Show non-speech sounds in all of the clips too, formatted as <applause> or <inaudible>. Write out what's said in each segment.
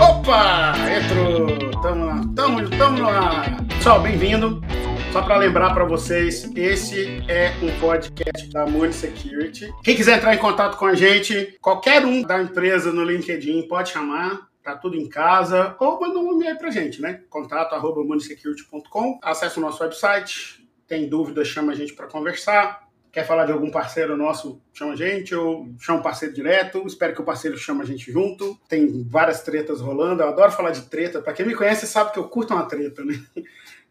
Opa! Entrou! Tamo lá, tamo, tamo lá! Pessoal, bem-vindo! Só para lembrar para vocês, esse é um podcast da Money Security. Quem quiser entrar em contato com a gente, qualquer um da empresa no LinkedIn pode chamar. Tá tudo em casa, ou manda um e-mail pra gente, né? Contato arroba Acesse o nosso website. Tem dúvida, chama a gente para conversar quer falar de algum parceiro nosso, chama a gente, ou chama um parceiro direto. Espero que o parceiro chame a gente junto. Tem várias tretas rolando. Eu adoro falar de treta. Para quem me conhece, sabe que eu curto uma treta, né?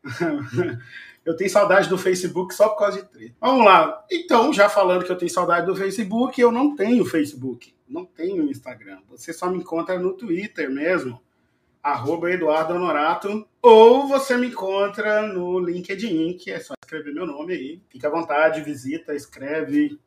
<laughs> eu tenho saudade do Facebook só por causa de treta. Vamos lá. Então, já falando que eu tenho saudade do Facebook, eu não tenho Facebook. Não tenho Instagram. Você só me encontra no Twitter mesmo arroba Eduardo Honorato, ou você me encontra no LinkedIn, que é só escrever meu nome aí. Fica à vontade, visita, escreve.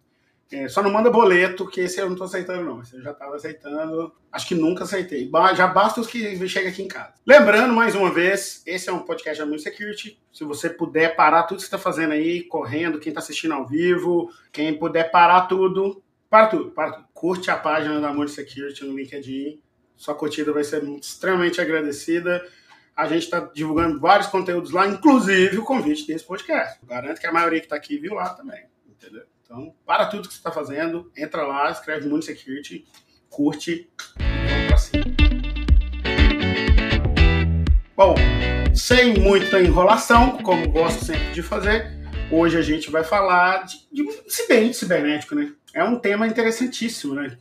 É, só não manda boleto, que esse eu não tô aceitando, não. Esse eu já tava aceitando. Acho que nunca aceitei. Já basta os que chegam aqui em casa. Lembrando, mais uma vez, esse é um podcast da Moon Security. Se você puder parar tudo que você tá fazendo aí, correndo, quem tá assistindo ao vivo, quem puder parar tudo, para tudo, para tudo. Curte a página da Moon Security no LinkedIn sua curtida vai ser extremamente agradecida. A gente está divulgando vários conteúdos lá, inclusive o convite desse podcast. Garanto que a maioria que está aqui viu lá também, entendeu? Então, para tudo que você está fazendo, entra lá, escreve Mundo Security, curte e vamos para cima. Bom, sem muita enrolação, como gosto sempre de fazer, hoje a gente vai falar de, de incidente cibernético, né? É um tema interessantíssimo, né?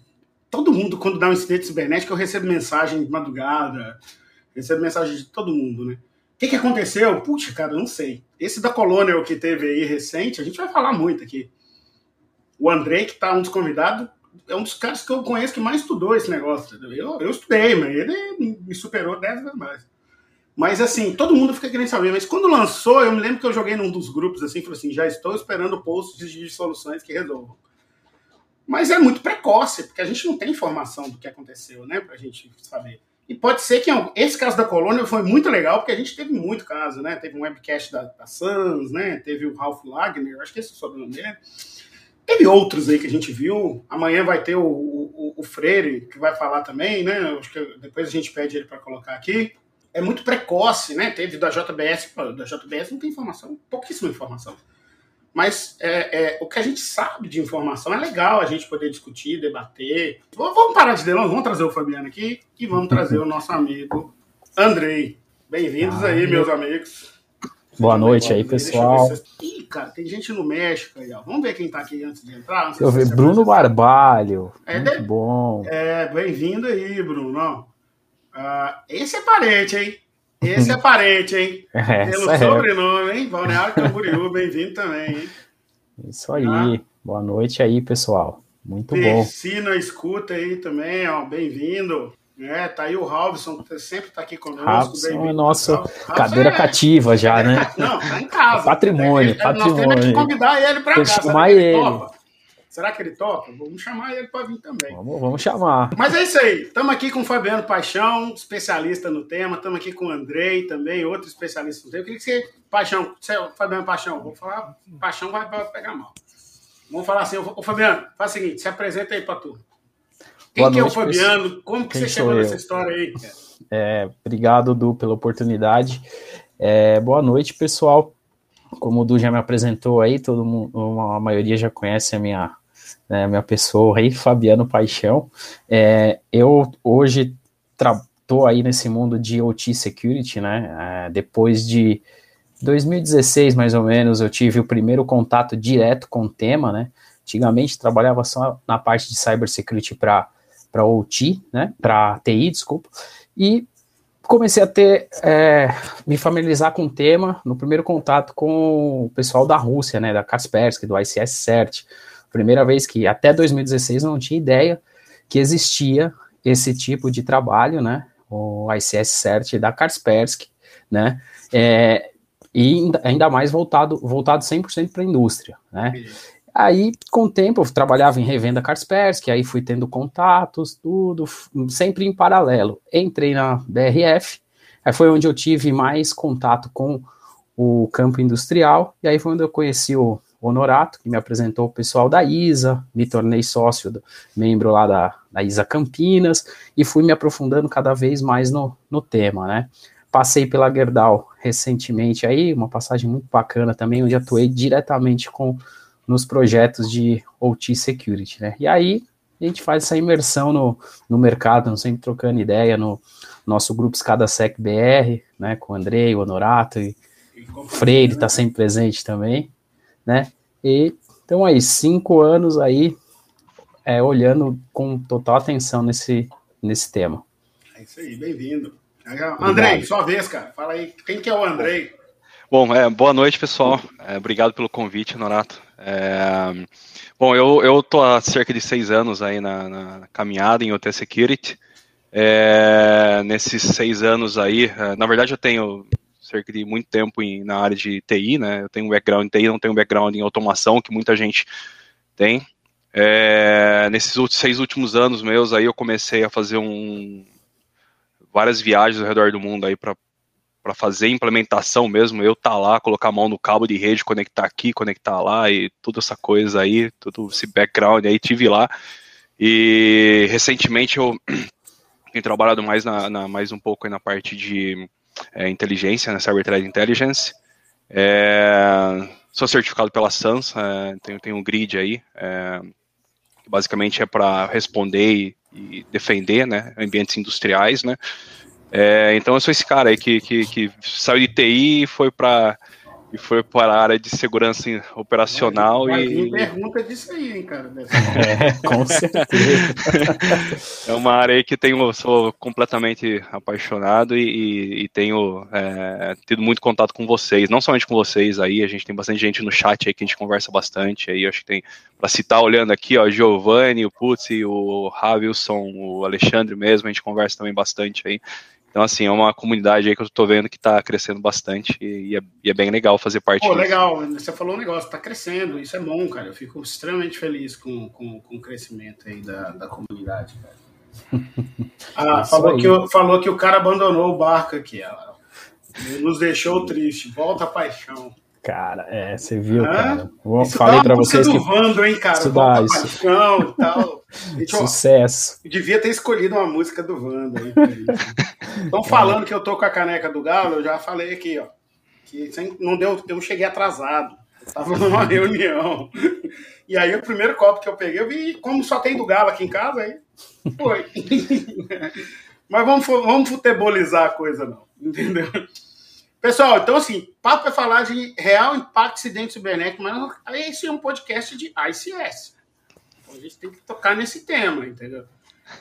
Todo mundo, quando dá um incidente cibernético, eu recebo mensagem de madrugada, recebo mensagem de todo mundo, né? O que, que aconteceu? Puxa, cara, não sei. Esse da Colonial que teve aí recente, a gente vai falar muito aqui. O Andrei, que tá um dos convidados, é um dos caras que eu conheço que mais estudou esse negócio. Eu, eu estudei, mas ele me superou dez vezes mais. Mas assim, todo mundo fica querendo saber. Mas quando lançou, eu me lembro que eu joguei num dos grupos assim, falei assim, já estou esperando posts de soluções que resolvam. Mas é muito precoce, porque a gente não tem informação do que aconteceu, né, pra gente saber. E pode ser que esse caso da colônia foi muito legal, porque a gente teve muito caso, né? Teve um webcast da, da Sans, né? Teve o Ralph Wagner, acho que esse é o sobrenome dele. Teve outros aí que a gente viu. Amanhã vai ter o, o, o Freire, que vai falar também, né? Acho que depois a gente pede ele para colocar aqui. É muito precoce, né? Teve da JBS, da JBS não tem informação, pouquíssima informação. Mas é, é, o que a gente sabe de informação é legal a gente poder discutir, debater. Vamos parar de delongas, vamos trazer o Fabiano aqui e vamos trazer o nosso amigo Andrei. Bem-vindos ah, aí, meus amigos. Boa noite aí, pessoal. Ih, cara, tem gente no México aí, ó. Vamos ver quem tá aqui antes de entrar. Eu vi Bruno Barbalho. É, Muito de... bom. É, bem-vindo aí, Bruno. Uh, esse é parente, hein? Esse é parente, hein? <laughs> É, Pelo é. sobrenome, hein? Balneário Camboriú, bem-vindo também, hein? Isso aí. Ah. Boa noite aí, pessoal. Muito Persina, bom. Persina, escuta aí também, ó. Bem-vindo. É, tá aí o Robson, que sempre tá aqui conosco. Robson é nosso cadeira é... cativa já, né? Não, tá em casa. patrimônio, patrimônio. Nós temos que convidar ele pra cá. Chamar ele. Topa? Será que ele topa? Vamos chamar ele para vir também. Vamos, vamos chamar. Mas é isso aí. Estamos aqui com o Fabiano Paixão, especialista no tema. Estamos aqui com o Andrei também, outro especialista no tema. Eu queria que você, Paixão, você, Fabiano Paixão, vou falar, Paixão vai pegar mal. Vamos falar assim, ô Fabiano, faz o seguinte, se apresenta aí para tu. Quem que é o Fabiano? Como que você chegou nessa história aí? É, obrigado, Du, pela oportunidade. É, boa noite, pessoal. Como o Du já me apresentou aí, todo mundo, a maioria já conhece a minha né, minha pessoa aí, Fabiano Paixão. É, eu hoje estou aí nesse mundo de OT Security, né? É, depois de 2016, mais ou menos, eu tive o primeiro contato direto com o tema, né? Antigamente trabalhava só na parte de cybersecurity para para OT, né? Para TI, desculpa. E comecei a ter é, me familiarizar com o tema no primeiro contato com o pessoal da Rússia, né? Da Kaspersky, do ICS CERT Primeira vez que até 2016 não tinha ideia que existia esse tipo de trabalho, né? O ICS CERT da Kaspersky, né? É, e ainda mais voltado, voltado 100% para a indústria, né? Aí, com o tempo, eu trabalhava em revenda Kaspersky, aí fui tendo contatos, tudo, sempre em paralelo. Entrei na BRF, aí foi onde eu tive mais contato com o campo industrial, e aí foi onde eu conheci o, Honorato, que me apresentou o pessoal da ISA, me tornei sócio, do, membro lá da, da ISA Campinas, e fui me aprofundando cada vez mais no, no tema, né? Passei pela Gerdau recentemente aí, uma passagem muito bacana também, onde atuei diretamente com nos projetos de OT Security, né? E aí a gente faz essa imersão no, no mercado, sempre trocando ideia no nosso grupo ScadaSec BR, né, com o Andrei, o Honorato e, o Freire está sempre presente também, né? E então aí, cinco anos aí é, olhando com total atenção nesse, nesse tema. É isso aí, bem-vindo. Andrei, sua vez, cara. Fala aí, quem que é o Andrei? Bom, é, boa noite, pessoal. É, obrigado pelo convite, Norato. É, bom, eu, eu tô há cerca de seis anos aí na, na caminhada em OT Security. É, nesses seis anos aí, é, na verdade eu tenho cerca de muito tempo em, na área de TI, né? Eu tenho um background em TI, não tenho um background em automação, que muita gente tem. É, nesses seis últimos anos meus aí eu comecei a fazer um, várias viagens ao redor do mundo aí para para fazer implementação mesmo, eu tá lá, colocar a mão no cabo de rede, conectar aqui, conectar lá e toda essa coisa aí, todo esse background aí, tive lá. E recentemente eu <clears throat> tenho trabalhado mais na, na mais um pouco na parte de é, inteligência, né, Cyber Threat Intelligence. É, sou certificado pela SANS, é, tenho, tenho um grid aí, é, que basicamente é para responder e, e defender, né, ambientes industriais, né, é, então eu sou esse cara aí que, que, que saiu de TI e foi para e foi para a área de segurança operacional mas, e pergunta disso aí, hein, cara. <laughs> É, com certeza. <laughs> é uma área aí que tenho, sou completamente apaixonado e, e, e tenho é, tido muito contato com vocês, não somente com vocês aí, a gente tem bastante gente no chat aí que a gente conversa bastante aí, acho que tem, para citar olhando aqui, ó, Giovanni, o Putz, o Ravilson, o Alexandre mesmo, a gente conversa também bastante aí. Então, assim, é uma comunidade aí que eu tô vendo que tá crescendo bastante e é, e é bem legal fazer parte Pô, disso. legal, você falou um negócio, tá crescendo, isso é bom, cara. Eu fico extremamente feliz com, com, com o crescimento aí da, da comunidade, cara. <laughs> Ah, falou que, falou que o cara abandonou o barco aqui, ó. Nos deixou triste, volta a paixão. Cara, é, você viu, cara. Eu falei para vocês que Vando, hein, cara. Estudar isso. Paixão e tal. <laughs> Gente, Sucesso. Ó, devia ter escolhido uma música do Vando aí. Estão <laughs> falando que eu tô com a caneca do Galo, eu já falei aqui, ó. Que não deu, eu cheguei atrasado. Eu tava numa <laughs> reunião. E aí o primeiro copo que eu peguei, eu vi como só tem do Galo aqui em casa, aí foi. <laughs> Mas vamos, vamos futebolizar a coisa, não. Entendeu? Pessoal, então assim, papo é falar de real impacto acidente cibernético, mas esse é um podcast de ICS. Então a gente tem que tocar nesse tema, entendeu?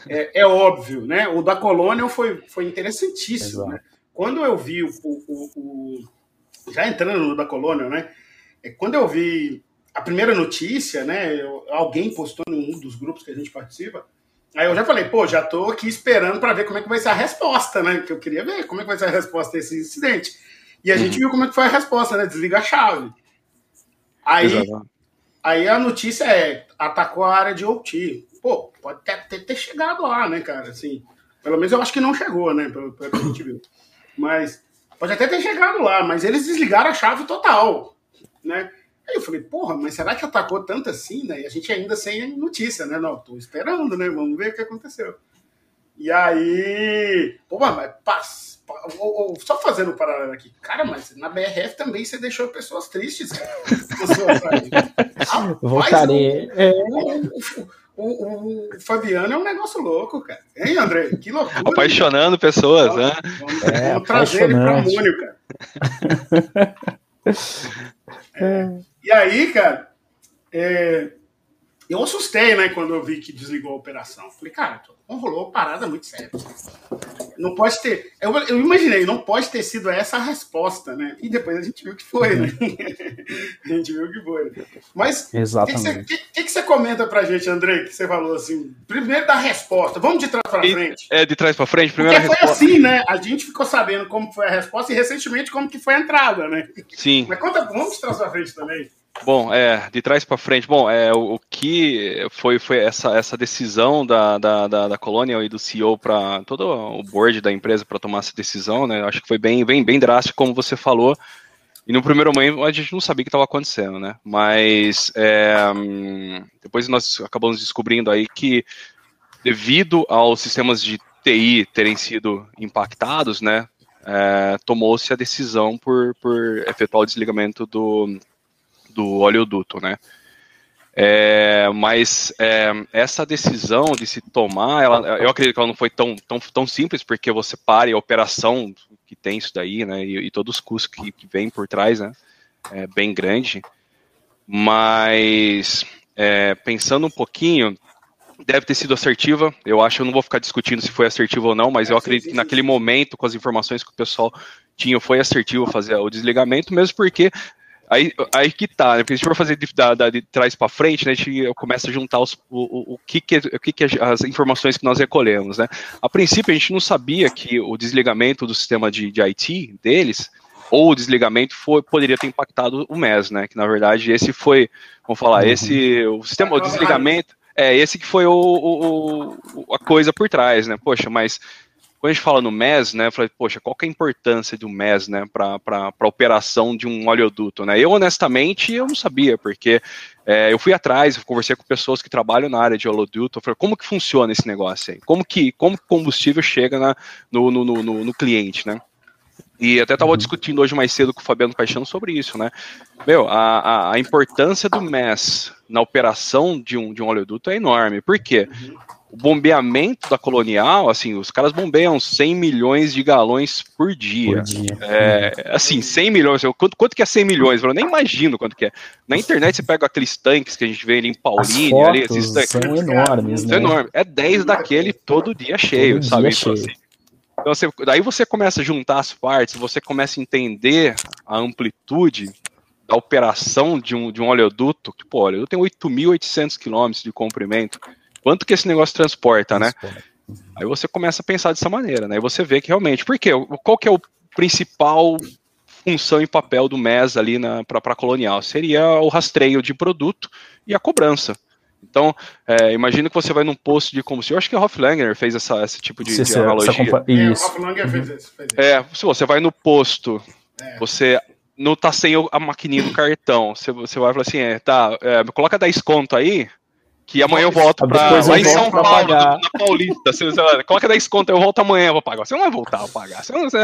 É, é óbvio, né? O da Colônia foi, foi interessantíssimo. Né? Quando eu vi o, o, o, Já entrando no da Colônia, né? É, quando eu vi a primeira notícia, né? Eu, alguém postou em um dos grupos que a gente participa. Aí eu já falei, pô, já tô aqui esperando para ver como é que vai ser a resposta, né? Que eu queria ver como é que vai ser a resposta desse incidente. E a uhum. gente viu como é que foi a resposta, né? Desliga a chave. Aí, aí a notícia é, atacou a área de OT. Pô, pode ter, ter, chegado lá, né, cara? Assim, pelo menos eu acho que não chegou, né? Pelo, pelo que a gente viu. Mas pode até ter chegado lá, mas eles desligaram a chave total, né? Aí eu falei, porra, mas será que atacou tanto assim, né? E a gente ainda sem notícia, né? Não, tô esperando, né? Vamos ver o que aconteceu. E aí, pô, mas passa ou, ou, só fazendo um paralelo aqui, cara, mas na BRF também você deixou pessoas tristes, cara. <laughs> Voltarei. O, o, o, Fabiano é um negócio louco, cara. Hein, André? Que loucura. Apaixonando pessoas, né? Vamos, é, vamos trazer ele para Mônio, cara. <laughs> É. E aí, cara, é, eu assustei, né, quando eu vi que desligou a operação. Falei, cara, rolou uma parada muito séria. Não pode ter. Eu, eu, imaginei, não pode ter sido essa a resposta, né? E depois a gente viu que foi, né? <laughs> a gente viu que foi. Mas o que, que, que, que, você comenta pra gente, André, que você falou assim? Primeiro da resposta. Vamos de trás pra frente. É, de trás pra frente, primeiro Porque foi assim, né? A gente ficou sabendo como foi a resposta e recentemente como que foi a entrada, né? Sim. Mas conta, vamos de trás pra frente também. Bom, é, de trás para frente, bom, é, o, o, que foi, foi essa, essa decisão da, da, da, da Colonial e do CEO para todo o board da empresa para tomar essa decisão, né? Acho que foi bem, bem, bem drástico, como você falou. E no primeiro momento a gente não sabia o que estava acontecendo, né? Mas é, depois nós acabamos descobrindo aí que devido aos sistemas de TI terem sido impactados, né? É, tomou-se a decisão por, por efetuar o desligamento do, do oleoduto, né? É, mas é, essa decisão de se tomar, ela, eu acredito que ela não foi tão, tão, tão simples, porque você pare a operação que tem isso daí, né, e, e todos os custos que, que vem por trás, né, é bem grande. Mas, é, pensando um pouquinho, deve ter sido assertiva, eu acho, eu não vou ficar discutindo se foi assertiva ou não, mas eu acredito que naquele momento, com as informações que o pessoal tinha, foi assertivo fazer o desligamento, mesmo porque Aí, aí que tá, né? Porque se a gente for fazer de, de, de trás para frente, né, a gente começa a juntar os, o, o, que, que, o que, que as informações que nós recolhemos, né? A princípio, a gente não sabia que o desligamento do sistema de, de IT deles, ou o desligamento foi, poderia ter impactado o MES, né? Que na verdade esse foi, vamos falar, uhum. esse o sistema, o desligamento, é esse que foi o, o, o, a coisa por trás, né? Poxa, mas quando a gente fala no MES, né, eu falei, poxa, qual que é a importância do MES, né, para a operação de um oleoduto, né? Eu, honestamente, eu não sabia, porque é, eu fui atrás, eu conversei com pessoas que trabalham na área de oleoduto, eu falei, como que funciona esse negócio aí? Como que, como combustível chega na, no, no, no, no cliente, né? E até estava uhum. discutindo hoje mais cedo com o Fabiano Paixão sobre isso, né? Meu, a, a, a, importância do MES na operação de um, de um oleoduto é enorme. Por quê? Uhum o bombeamento da colonial, assim, os caras bombeiam 100 milhões de galões por dia. Por dia. É, assim, 100 milhões, quanto, quanto que é 100 milhões? Eu nem imagino quanto que é. Na internet você pega aqueles tanques que a gente vê ali em Pauline, ali, esses tanques. São enormes, né? Enorme. É 10 daquele todo dia cheio, todo sabe? Dia então, cheio. Assim, então, você, daí você começa a juntar as partes, você começa a entender a amplitude da operação de um, de um oleoduto, que, pô, olha, eu tenho 8.800 quilômetros de comprimento, Quanto que esse negócio transporta, né? Aí você começa a pensar dessa maneira, né? E você vê que realmente, por quê? Qual que é o principal função e papel do MES ali para a colonial? Seria o rastreio de produto e a cobrança. Então, é, imagina que você vai num posto de combustível. Eu acho que o Hoflanger fez essa, esse tipo de, de analogia. Isso. É, o Hoflanger fez isso. É, se você vai no posto, é. você não tá sem a maquininha do cartão. Você, você vai falar assim, é, tá, é, coloca 10 conto aí, que amanhã eu volto pra, lá em São Paulo, na Paulista. Você, você, coloca 10 conto, eu volto amanhã, eu vou pagar. Você não vai voltar a pagar. Você não, você,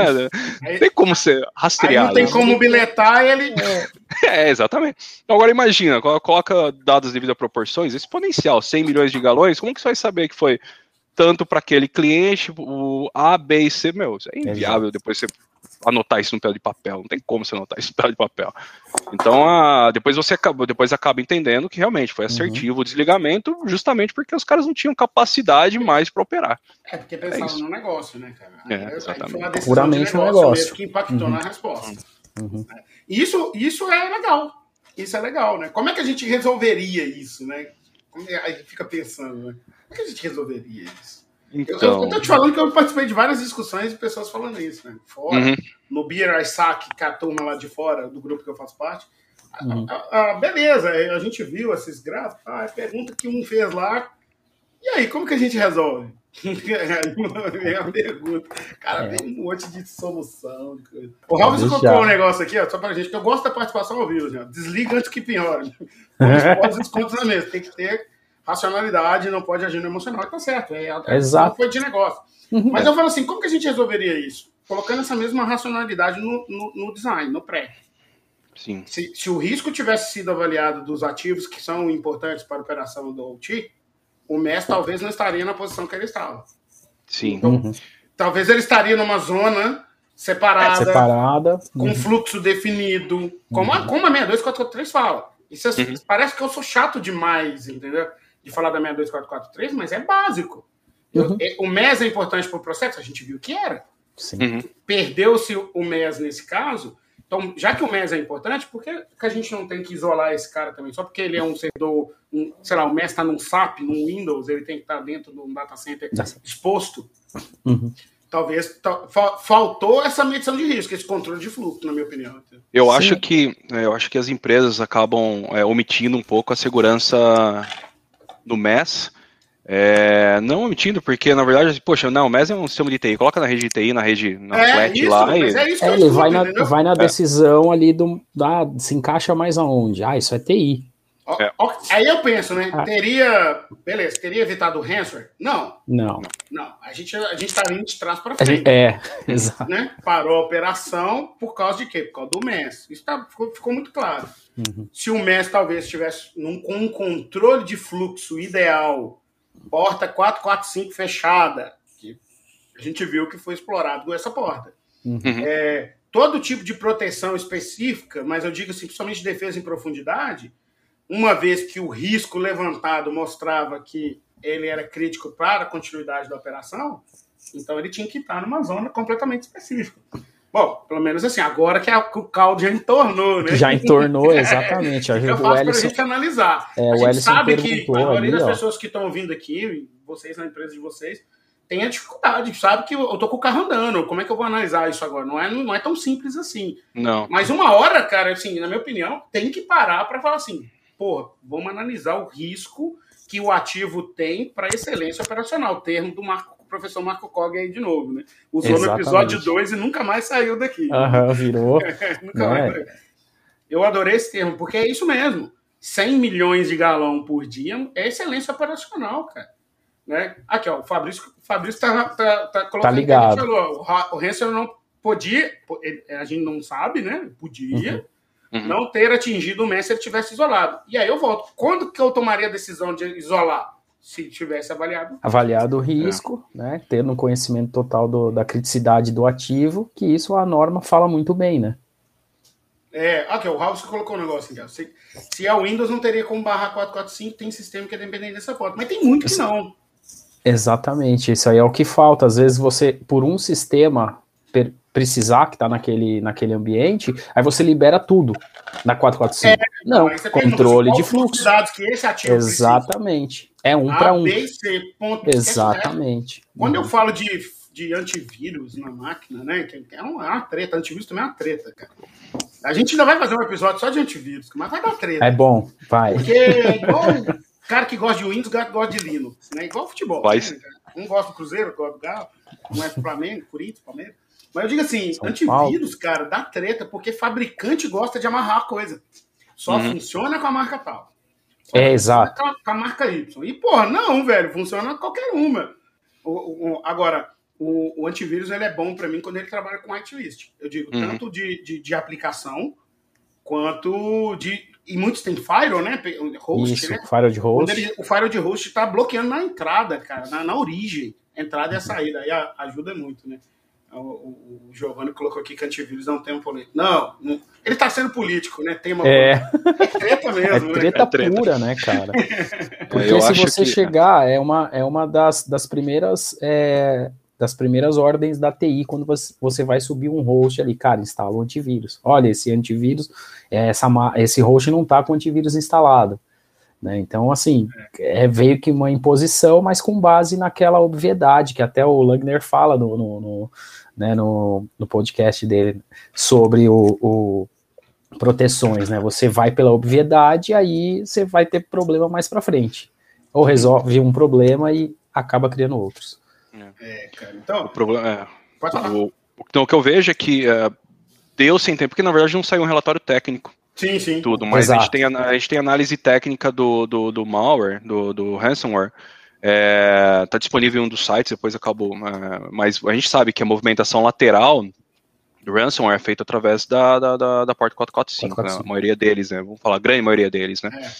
não tem como ser rastreado. não tem como biletar ele. É, exatamente. Então, agora imagina, coloca dados devido a proporções, exponencial, 100 milhões de galões, como que você vai saber que foi tanto para aquele cliente, o A, B e C, meu, é inviável depois você anotar isso no papel de papel, não tem como você anotar isso no papel de papel. Então, a, depois você acaba, depois acaba entendendo que realmente foi uhum. assertivo uhum. o desligamento, justamente porque os caras não tinham capacidade mais para operar. É, porque pensavam é no negócio, né, cara? É, exatamente. Foi uma decisão Puramente de negócio, negócio. que impactou uhum. na resposta. Uhum. Isso, isso é legal. Isso é legal, né? Como é que a gente resolveria isso, né? É, aí fica pensando, né? Como é que a gente resolveria isso? Então... Eu, eu tô te falando que eu participei de várias discussões e pessoas falando isso, né? Fora, uhum. no Beer Isaac, que é a turma lá de fora, do grupo que eu faço parte. Uhum. A, a, beleza, a gente viu esses gráficos, a ah, pergunta que um fez lá. E aí, como que a gente resolve? <laughs> é a pergunta. Cara, é. tem um monte de solução. O Ralves colocou um negócio aqui, ó, só pra gente, que eu gosto da participação ao vivo, já. Desliga antes que piore. <laughs> Põe os descontos na mesa. Tem que ter racionalidade não pode agir no emocional, tá certo. É, é Exato. foi de negócio. Uhum. Mas eu falo assim, como que a gente resolveria isso? Colocando essa mesma racionalidade no, no, no design, no pré. Sim. Se, se, o risco tivesse sido avaliado dos ativos que são importantes para a operação do OT, o MES talvez não estaria na posição que ele estava. Sim. Então, uhum. Talvez ele estaria numa zona separada, separada. com uhum. fluxo definido, como, a, uhum. como a 62443 fala. Isso é, uhum. parece que eu sou chato demais, entendeu? De falar da 62443, mas é básico. Uhum. É, o MES é importante para o processo, a gente viu que era. Uhum. Perdeu-se o MES nesse caso. Então, já que o MES é importante, por que, a gente não tem que isolar esse cara também? Só porque ele é um servidor, um, sei lá, o MES está num SAP, num Windows, ele tem que estar tá dentro de um data center exposto. Uhum. Talvez faltou essa medição de risco, esse controle de fluxo, na minha opinião. Eu Sim. acho que eu acho que as empresas acabam é, omitindo um pouco a segurança no MES, É, não mentindo, porque na verdade, poxa, não, o MES é um sistema de TI, coloca na rede de TI, na rede na é, flat isso, lá. E... É isso é, ele vai, na, vai na decisão ali do. Da, se encaixa mais aonde? Ah, isso é TI. É. Aí eu penso, né? Ah. Teria. Beleza, teria evitado o ransomware? Não. Não. Não. A gente, a gente tá indo de trás para frente. Gente, é, <laughs> exato. Né? Parou a operação por causa de quê? Por causa do MES. Isso tá, ficou, ficou muito claro. Uhum. Se o MES talvez estivesse num, com um controle de fluxo ideal, porta 445 fechada, que a gente viu que foi explorado com essa porta. Uhum. É, todo tipo de proteção específica, mas eu digo assim, principalmente defesa em profundidade uma vez que o risco levantado mostrava que ele era crítico para a continuidade da operação, então ele tinha que estar numa zona completamente específica. Bom, pelo menos assim, agora que, a, que o caldo já entornou, né? Já entornou, exatamente. é, fica fácil para a gente analisar. É, a gente sabe que a maioria das ó. pessoas que estão vindo aqui, vocês na empresa de vocês, tem a dificuldade, sabe que eu tô com o carro andando, como é que eu vou analisar isso agora? Não é, não é tão simples assim. Não. Mas uma hora, cara, assim, na minha opinião, tem que parar para falar assim, pô, vamos analisar o risco que o ativo tem para excelência operacional, termo do Marco, professor Marco Cog aí de novo, né? Usou Exatamente. no episódio 2 e nunca mais saiu daqui. Aham, virou. <laughs> nunca mais. É. Eu adorei esse termo, porque é isso mesmo. 100 milhões de galão por dia é excelência operacional, cara. Né? Aqui, ó, o Fabrício, o Fabrício tá, tá, tá colocando tá ligado. Falou, o Hansel não podia, a gente não sabe, né? Podia. Uhum uhum. não ter atingido o Messi se ele tivesse isolado. E aí eu volto. Quando que eu tomaria a decisão de isolar? Se tivesse avaliado. Avaliado o risco, é. né? Tendo um conhecimento total do, da criticidade do ativo, que isso a norma fala muito bem, né? É, aqui, o House colocou um negócio aqui. Se, se a Windows não teria como barrar 445, tem sistema que é dependente dessa porta. Mas tem muito que não. Exatamente, isso aí é o que falta. Às vezes você, por um sistema, precisar, que está naquele, naquele ambiente, aí você libera tudo na 445. É, não, controle de fluxo. Exatamente. É um para um. B, C, ponto, Exatamente. Quando uhum. eu falo de, de antivírus na máquina, né? Que é uma, é uma treta, antivírus também é uma treta, cara. A gente ainda vai fazer um episódio só de antivírus, mas vai dar treta. É bom, vai. Porque é igual cara que gosta de Windows, cara que gosta de Linux, né? Igual futebol. Né? Um gosta do Cruzeiro, gosta do Galo, um é do Flamengo, Corinthians, Palmeiras. Mas eu digo assim, São antivírus, Paulo. cara, dá treta, porque fabricante gosta de amarrar a coisa. Só uhum. funciona com a marca tal. É, exato. Com a, com a, marca Y. E, porra, não, velho, funciona qualquer uma. O, o, agora, o, o, antivírus ele é bom para mim quando ele trabalha com whitelist. Eu digo, uhum. tanto de, de, de, aplicação, quanto de. E muitos têm firewall, né? Host, Isso, né? firewall de host. Ele, o firewall de host está bloqueando na entrada, cara, na, na origem. Entrada e a saída. Aí ajuda muito, né? O, o, Giovanni colocou aqui que antivírus não tem um político. Não, não ele está sendo político, né? Tem uma. É, é treta mesmo, é treta, né? treta pura, né, cara? <laughs> Porque Eu se você que... chegar, é uma, é uma das, das primeiras. É, das primeiras ordens da TI quando você vai subir um host ali, cara, instala o antivírus. Olha, esse antivírus, é, essa, esse host não está com antivírus instalado. Né? Então, assim, é. é, veio que uma imposição, mas com base naquela obviedade que até o Langner fala no, no, no né, no, no podcast dele sobre o, o, proteções, né? Você vai pela obviedade, aí você vai ter problema mais para frente. Ou resolve um problema e acaba criando outros. É, cara, então. O problema é. O, então, o que eu vejo é que uh, deu sem tempo, porque na verdade não saiu um relatório técnico. Sim, sim. Tudo, mas a gente, tem, a gente tem análise técnica do, do, do malware, do, do ransomware, Está é, tá disponível em um dos sites, depois acabou. É, mas a gente sabe que a movimentação lateral do ransomware é feita através da, da, da, da porta 445, 445. Né? a maioria deles, né? Vamos falar, a grande maioria deles, né? É.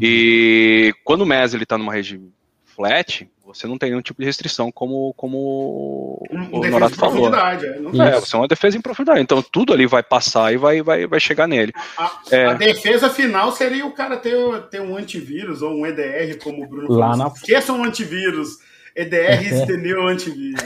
E quando o MES está numa rede flat, você não tem nenhum tipo de restrição, como, como um, o Norato falou. É, não é, você é uma defesa em profundidade. Então tudo ali vai passar e vai, vai, vai chegar nele. A, é. a defesa final seria o cara ter, ter um antivírus ou um EDR, como o Bruno Lá falou. Na... Esqueça um antivírus. EDR <laughs> estendeu o antivírus.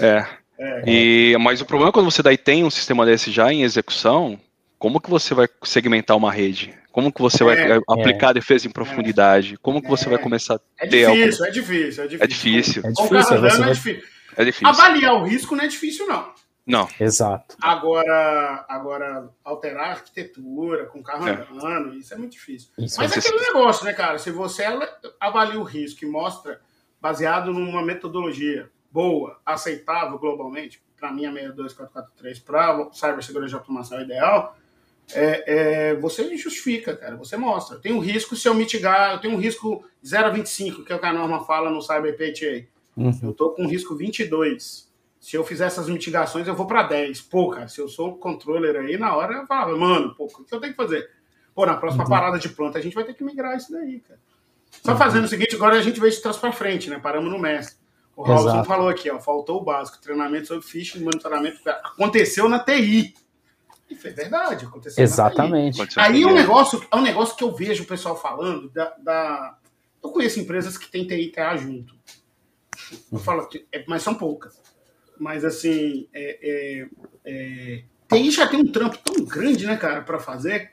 é. É. E, mas o problema é quando você daí tem um sistema desse já em execução, como que você vai segmentar uma rede? Como que você vai é, aplicar é. a defesa em profundidade? Como que você vai começar a é ter difícil, algo... É difícil, é difícil, é difícil. É difícil. É é difícil. É difícil. Avaliar o risco não é difícil, não. Não. Exato. Agora, agora alterar a arquitetura com carro é. andando, isso é muito difícil. Isso Mas é aquele negócio, né, cara? Se você avalia o risco e mostra, baseado numa metodologia boa, aceitável globalmente, para mim a 62443 para cibersegurança de automação é ideal, é, é, você justifica, cara, você mostra. Tem um risco se eu mitigar, eu tenho um risco 0,25, que é o que a norma fala no Cyber PTA. Uhum. Eu tô com risco 22 se eu fizer essas mitigações, eu vou para 10. Pô, cara, se eu sou controller aí, na hora eu falava, mano, pô, o que eu tenho que fazer? Pô, na próxima uhum. parada de planta a gente vai ter que migrar isso daí, cara. Só uhum. fazendo o seguinte, agora a gente veio de trás para frente, né? Paramos no mestre. O Robson falou aqui, ó, faltou o básico, treinamento sobre phishing, monitoramento. Aconteceu na TI. E foi verdade, aconteceu Exatamente. Aí é um negócio, é um negócio que eu vejo o pessoal falando da, da... Eu conheço empresas que têm TI e TA junto. Eu falo que, é, mas são poucas mas assim, é, é, é, TI já tem um trampo tão grande, né, cara, para fazer.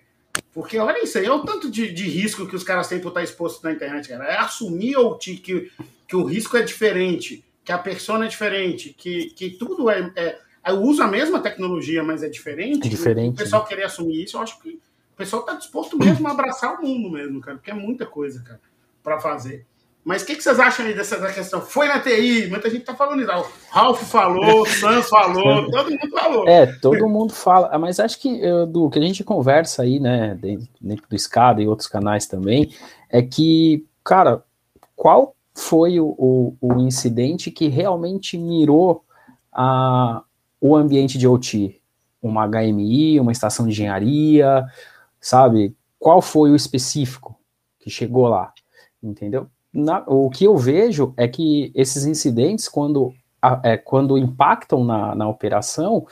Porque olha isso aí, é o tanto de, de risco que os caras têm por estar exposto na internet, cara. É assumir ou que, que, que o risco é diferente, que a persona é diferente, que, que tudo é, é. Eu uso a mesma tecnologia, mas é diferente. É diferente. O pessoal né? querer assumir isso, eu acho que o pessoal está disposto mesmo a abraçar o mundo mesmo, cara, porque é muita coisa, cara, para fazer. Mas o que, que, vocês acham aí dessa questão? Foi na TI, muita gente tá falando isso. O Ralph falou, o <laughs> Sans falou, todo mundo falou. É, todo mundo fala. Ah, mas acho que do que a gente conversa aí, né, dentro, do SCADA e outros canais também, é que, cara, qual foi o, o, o incidente que realmente mirou a, o ambiente de OT? Uma HMI, uma estação de engenharia, sabe? Qual foi o específico que chegou lá? Entendeu? na, o que eu vejo é que esses incidentes, quando, é, quando impactam na, na operação,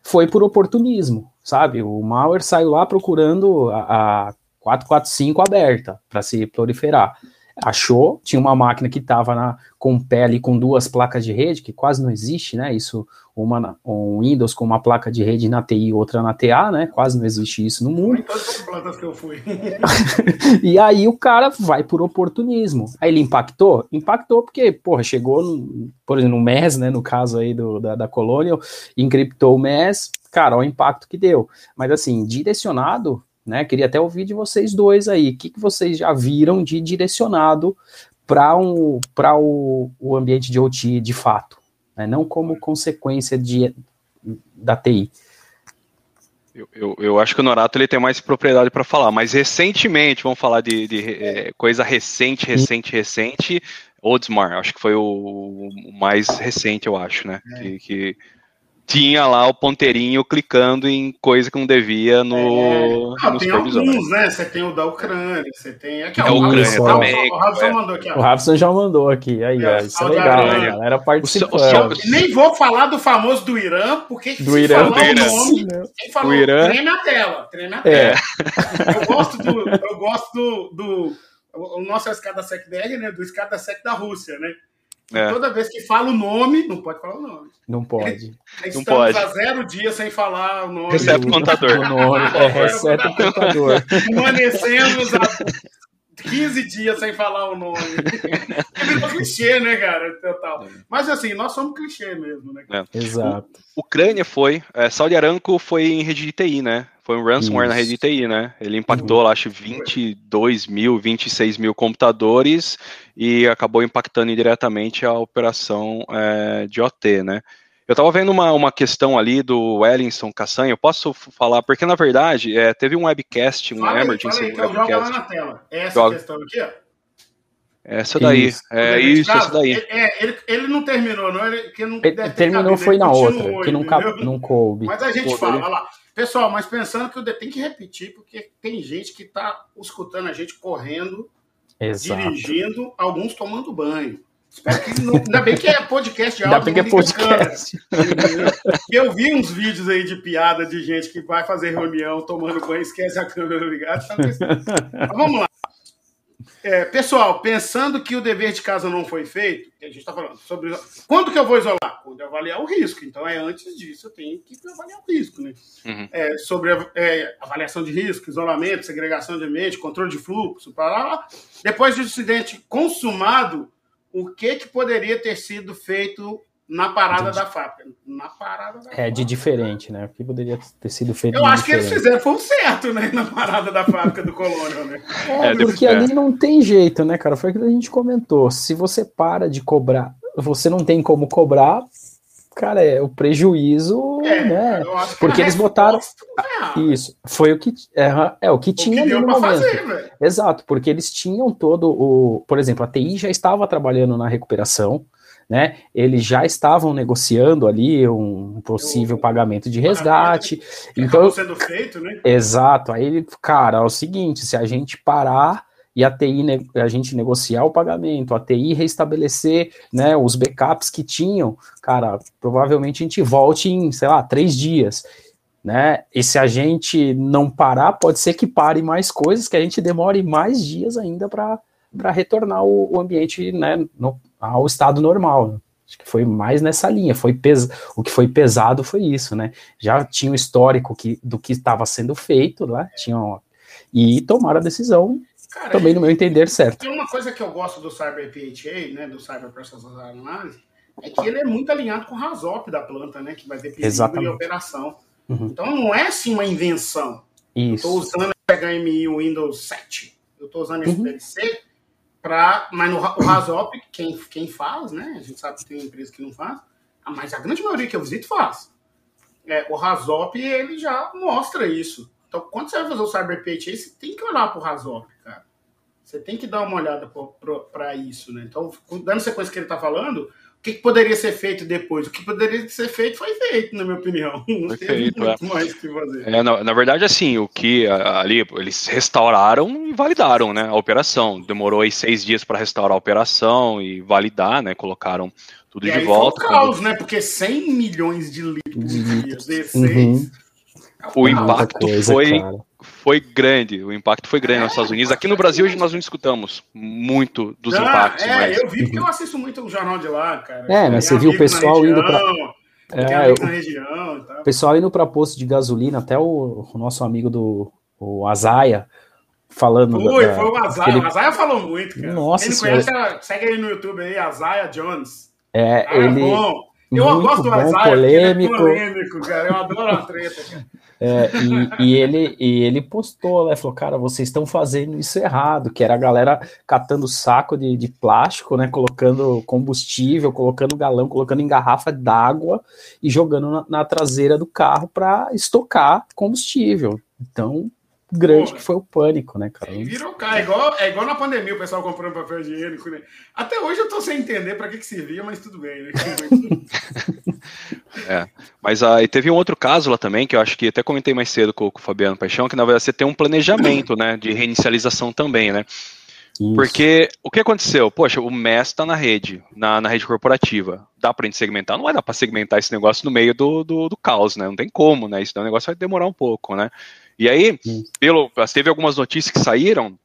foi por oportunismo, sabe? O malware saiu lá procurando a, a 445 aberta para se proliferar achou, tinha uma máquina que estava com o pé ali com duas placas de rede, que quase não existe, né? Isso, uma um Windows com uma placa de rede na TI e outra na TA, né? Quase não existe isso no mundo. plantas que eu fui. <laughs> e aí o cara vai por oportunismo. Aí ele impactou? Impactou porque, porra, chegou, no, por exemplo, no MES, né? No caso aí do, da, da Colonial, encriptou o MES, cara, olha o impacto que deu. Mas assim, direcionado, né? Queria até ouvir de vocês dois aí. O que, que vocês já viram de direcionado para um, o, o ambiente de OT de fato, né? não como consequência de, da TI. Eu, eu, eu, acho que o Norato ele tem mais propriedade para falar, mas recentemente, vamos falar de, de é, coisa recente, recente, recente, Oldsmar, acho que foi o, o mais recente, eu acho, né? É. Que, que tinha lá o ponteirinho clicando em coisa que não devia no, é. não, tem alguns, né? Você tem o da Ucrânia, você tem aqui, ó, o Ucrânia o também. O Robson é. mandou aqui, ó. O já mandou aqui, aí, é, ó, isso é legal, a galera participando. O, o, Nem vou falar do famoso do Irã, porque do Irã, falar o nome, quem falou, Irã. treme a tela, treme a é. tela. É. Eu gosto do, eu gosto do, do o nosso escada SEC DR, né, do escada SEC da Rússia, né? É. Toda vez que fala o nome, não pode falar o nome. Não pode. Estamos não pode. há zero dias sem falar o nome. Recebe o contador. O nome, é, recebe o contador. Permanecemos há 15 dias sem falar o nome. É clichê, né, cara? Total. Mas assim, nós somos clichê mesmo, né? É. Exato. O, Ucrânia foi, é, Saudi Aramco foi em rede de TI, né? Foi um ransomware Isso. na rede de TI, né? Ele impactou, uhum. acho, 22 mil, 26 mil computadores e acabou impactando indiretamente a operação é, de OT, né? Eu estava vendo uma, uma questão ali do Wellington Cassanha, eu posso falar, porque na verdade é, teve um webcast, um fala emergency aí, fala aí, webcast. Joga lá na tela. É essa Joga. questão aqui, ó. Essa daí, isso. é isso, essa daí. É, ele, ele não terminou, não. Ele, que não ele terminou foi na outra, que nunca, não coube. Mas a gente fala, olha lá. Pessoal, mas pensando que eu tenho que repetir, porque tem gente que está escutando a gente correndo, Exato. dirigindo, alguns tomando banho. Espero que não, ainda bem que é podcast de áudio. Ainda bem que é podcast. eu vi uns vídeos aí de piada de gente que vai fazer reunião tomando banho, esquece a câmera ligada. <laughs> Mas vamos lá. É, pessoal, pensando que o dever de casa não foi feito, a gente está falando sobre. Quando que eu vou isolar? Quando eu avaliar o risco. Então, é antes disso, eu tenho que avaliar o risco. Né? Uhum. É, sobre é, avaliação de risco, isolamento, segregação de ambiente, controle de fluxo, para lá. Depois do incidente consumado, o que, que poderia ter sido feito na parada de, da fábrica. Na parada da É, fábrica. de diferente, né? O que poderia ter sido feito. Eu acho diferente. que eles fizeram foi o certo, né? Na parada da fábrica do Colônia, né? É, é porque ali não tem jeito, né, cara? Foi o que a gente comentou. Se você para de cobrar, você não tem como cobrar, cara, é o prejuízo, é, né? Porque eles botaram isso, foi o que é, é o que o tinha que ali no momento. Fazer, Exato, porque eles tinham todo o, por exemplo, a TI já estava trabalhando na recuperação, né? Eles já estavam negociando ali um possível pagamento de resgate. então sendo feito, né? Exato. Aí, cara, é o seguinte, se a gente parar e a TI a gente negociar o pagamento, a TI restabelecer né, os backups que tinham, cara, provavelmente a gente volte em, sei lá, três dias. Né? E se a gente não parar, pode ser que pare mais coisas, que a gente demore mais dias ainda para retornar o, o, ambiente né, no, ao estado normal. Acho que foi mais nessa linha. Foi pes... O que foi pesado foi isso, né? Já tinha o histórico que, do que estava sendo feito lá, tinha, e tomaram a decisão Cara, também, no meu entender, certo. Tem uma coisa que eu gosto do Cyber PHA, né, do Cyber Process Analysis, é que ele é muito alinhado com o RASOP da planta, né, que vai ter perigo e operação. Uhum. Então não é assim uma invenção. Isso. Estou usando o HMI Windows 7. Eu estou usando esse uhum. DLC para, mas no, o RASOP, quem, quem faz, né, a gente sabe que tem empresa que não faz, mas a grande maioria que eu visito faz. É, o RASOP, ele já mostra isso. Então, quando você vai fazer o Cyber PHA, você tem que olhar para o RASOP, cara. Você tem que dar uma olhada para isso, né? Então, dando sequência que ele está falando, que, que, poderia ser feito depois? O que poderia ser feito foi feito, na minha opinião. <laughs> Não foi feito, é. mais que fazer. É, na, na, verdade, assim, o que ali eles restauraram e validaram, né? A operação. Demorou aí seis dias para restaurar a operação e validar, né? Colocaram tudo e de volta. Foi um caos, quando... né? Porque 100 milhões de litros de D6. Uhum o impacto coisa, foi, foi grande. O impacto foi grande é, nos Estados Unidos. Aqui no Brasil hoje nós não escutamos muito dos não, impactos. É, mas... eu vi porque eu assisto muito o jornal de lá, cara. É, mas você viu o pessoal indo para é, eu, região, o pessoal indo para posto de gasolina, até o, o nosso amigo do o Azaia falando. Foi, da, foi o Azaia. Aquele... O Azaia falou muito, cara. Nossa Quem não conhece, segue aí no YouTube aí, Azaia Jones. É, cara, ele. É bom. Eu gosto do bom, Azaia, polêmico. É polêmico, cara. Eu adoro a treta, cara. É, e, e, ele, e ele postou, né? Falou, cara, vocês estão fazendo isso errado, que era a galera catando saco de, de plástico, né? Colocando combustível, colocando galão, colocando em garrafa d'água e jogando na, na traseira do carro para estocar combustível. Então, grande Pô, que foi o pânico, né, cara? Virou cara, é igual, é igual na pandemia o pessoal comprando papel higiênico, né? Até hoje eu tô sem entender para que, que servia, mas tudo bem, né? <laughs> é, mas aí uh, teve um outro caso lá também, que eu acho que até comentei mais cedo com, com o Fabiano Paixão, que na verdade você tem um planejamento, né, de reinicialização também, né? Isso. Porque o que aconteceu? Poxa, o MES está na rede, na, na rede corporativa. Dá para a gente segmentar? Não vai dar para segmentar esse negócio no meio do, do, do, caos, né? Não tem como, né? Isso o negócio vai demorar um pouco, né? E aí, pelo, teve algumas notícias que saíram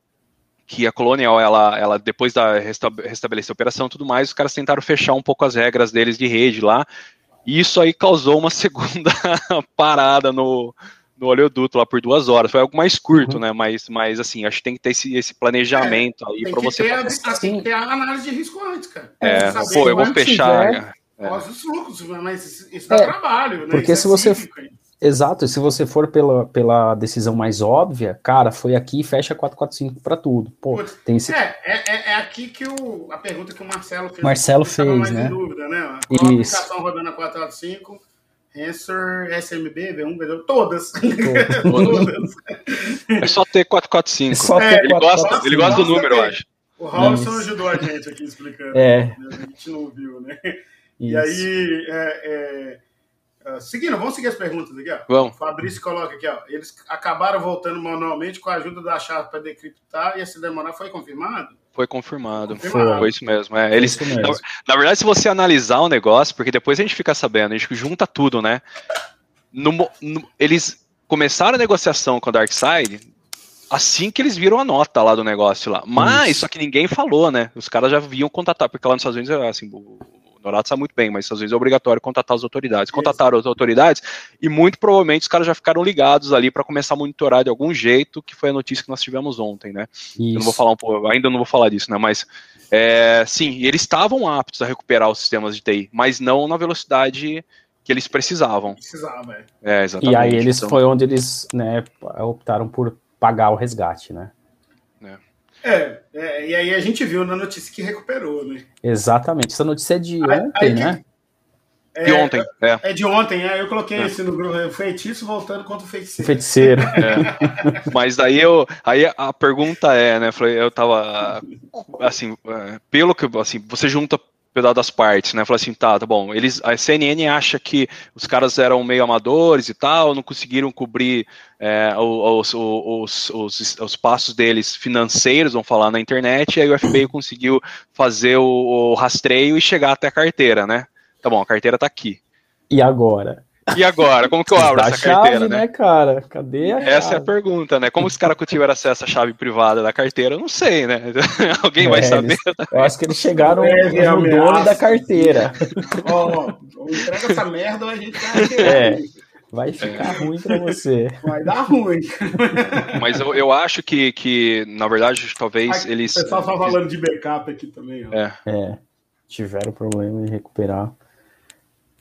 que a Colonial, ela, ela depois da restabelecer a operação e tudo mais, os caras tentaram fechar um pouco as regras deles de rede lá, e isso aí causou uma <laughs> segunda parada no, no oleoduto lá por duas horas. Foi algo mais curto, uhum. né? Mas, mas assim, acho que tem que ter esse, esse planejamento é, aí para você. Ter a, tem que ter a análise de risco antes, cara. É, pô, eu vou fechar. Tiver... É. Os fluxos, mas isso dá é, trabalho, né? Porque isso se é você. Exato, e se você for pela, pela decisão mais óbvia, cara, foi aqui e fecha 445 para tudo. Pô, Putz, tem esse... é, é, é aqui que o, a pergunta que o Marcelo fez. Marcelo fez, mais né? Em dúvida, né? Qual Isso. a aplicação rodando a 445? Answer, SMB, V1, V2, todas. todas. <laughs> É só ter 445. É só ter ele, 445. Gosta, ele gosta do número, eu acho. O Robson ajudou a gente aqui explicando. É. A gente não viu, né? Isso. E aí, é, é Uh, seguindo, vamos seguir as perguntas aqui. Ó. Vamos. O Fabrício coloca aqui, ó. Eles acabaram voltando manualmente com a ajuda da chave para decriptar e esse demorar foi confirmado? Foi confirmado. confirmado. Foi isso mesmo. É, eles, mesmo. Na, na, verdade, se você analisar o negócio, porque depois a gente fica sabendo, a gente junta tudo, né? No, no, eles começaram a negociação com a Darkseid assim que eles viram a nota lá do negócio lá. Mas, isso. só que ninguém falou, né? Os caras já vinham contatar, porque lá nos Estados Unidos, assim, O Norato sabe muito bem, mas às vezes é obrigatório contatar as autoridades. Contataram as autoridades e muito provavelmente os caras já ficaram ligados ali para começar a monitorar de algum jeito, que foi a notícia que nós tivemos ontem, né? Isso. Eu não vou falar um pouco, ainda não vou falar disso, né? Mas é, sim, eles estavam aptos a recuperar os sistemas de TI, mas não na velocidade que eles precisavam. Precisava, é. é exatamente. E aí eles então... foi onde eles né, optaram por pagar o resgate, né? É, é, e aí a gente viu na notícia que recuperou, né? Exatamente. Essa notícia é de ontem, aí, né? É, de ontem, é. É de ontem, é, eu coloquei é. no grupo, é, feitiço voltando contra o feiticeiro. Feiticeiro. <laughs> É. Mas daí eu, aí a pergunta é, né, eu tava, assim, é, pelo que, assim, você junta pedaço das partes, né? Falou assim, tá, tá bom. Eles, a CNN acha que os caras eram meio amadores e tal, não conseguiram cobrir é, os, os, os, os, passos deles financeiros, vamos falar na internet, e aí o FBI conseguiu fazer o, o rastreio e chegar até a carteira, né? Tá bom, a carteira tá aqui. E agora? E agora? Como que eu abro essa chave, carteira, né? né? cara? Cadê a Essa chave? é a pergunta, né? Como os caras tiveram acesso à chave privada da carteira? Eu não sei, né? <laughs> Alguém é, vai saber. Eles, eu acho que eles chegaram é, no dono da carteira. <laughs> Ó, oh, entrega essa merda ou a gente vai <laughs> É. Vai ficar é. ruim para você. Vai dar ruim. Mas eu, eu acho que, que, na verdade, talvez Aqui, eles. O pessoal tá falando de backup aqui também. Ó. É. é. Tiveram problema em recuperar.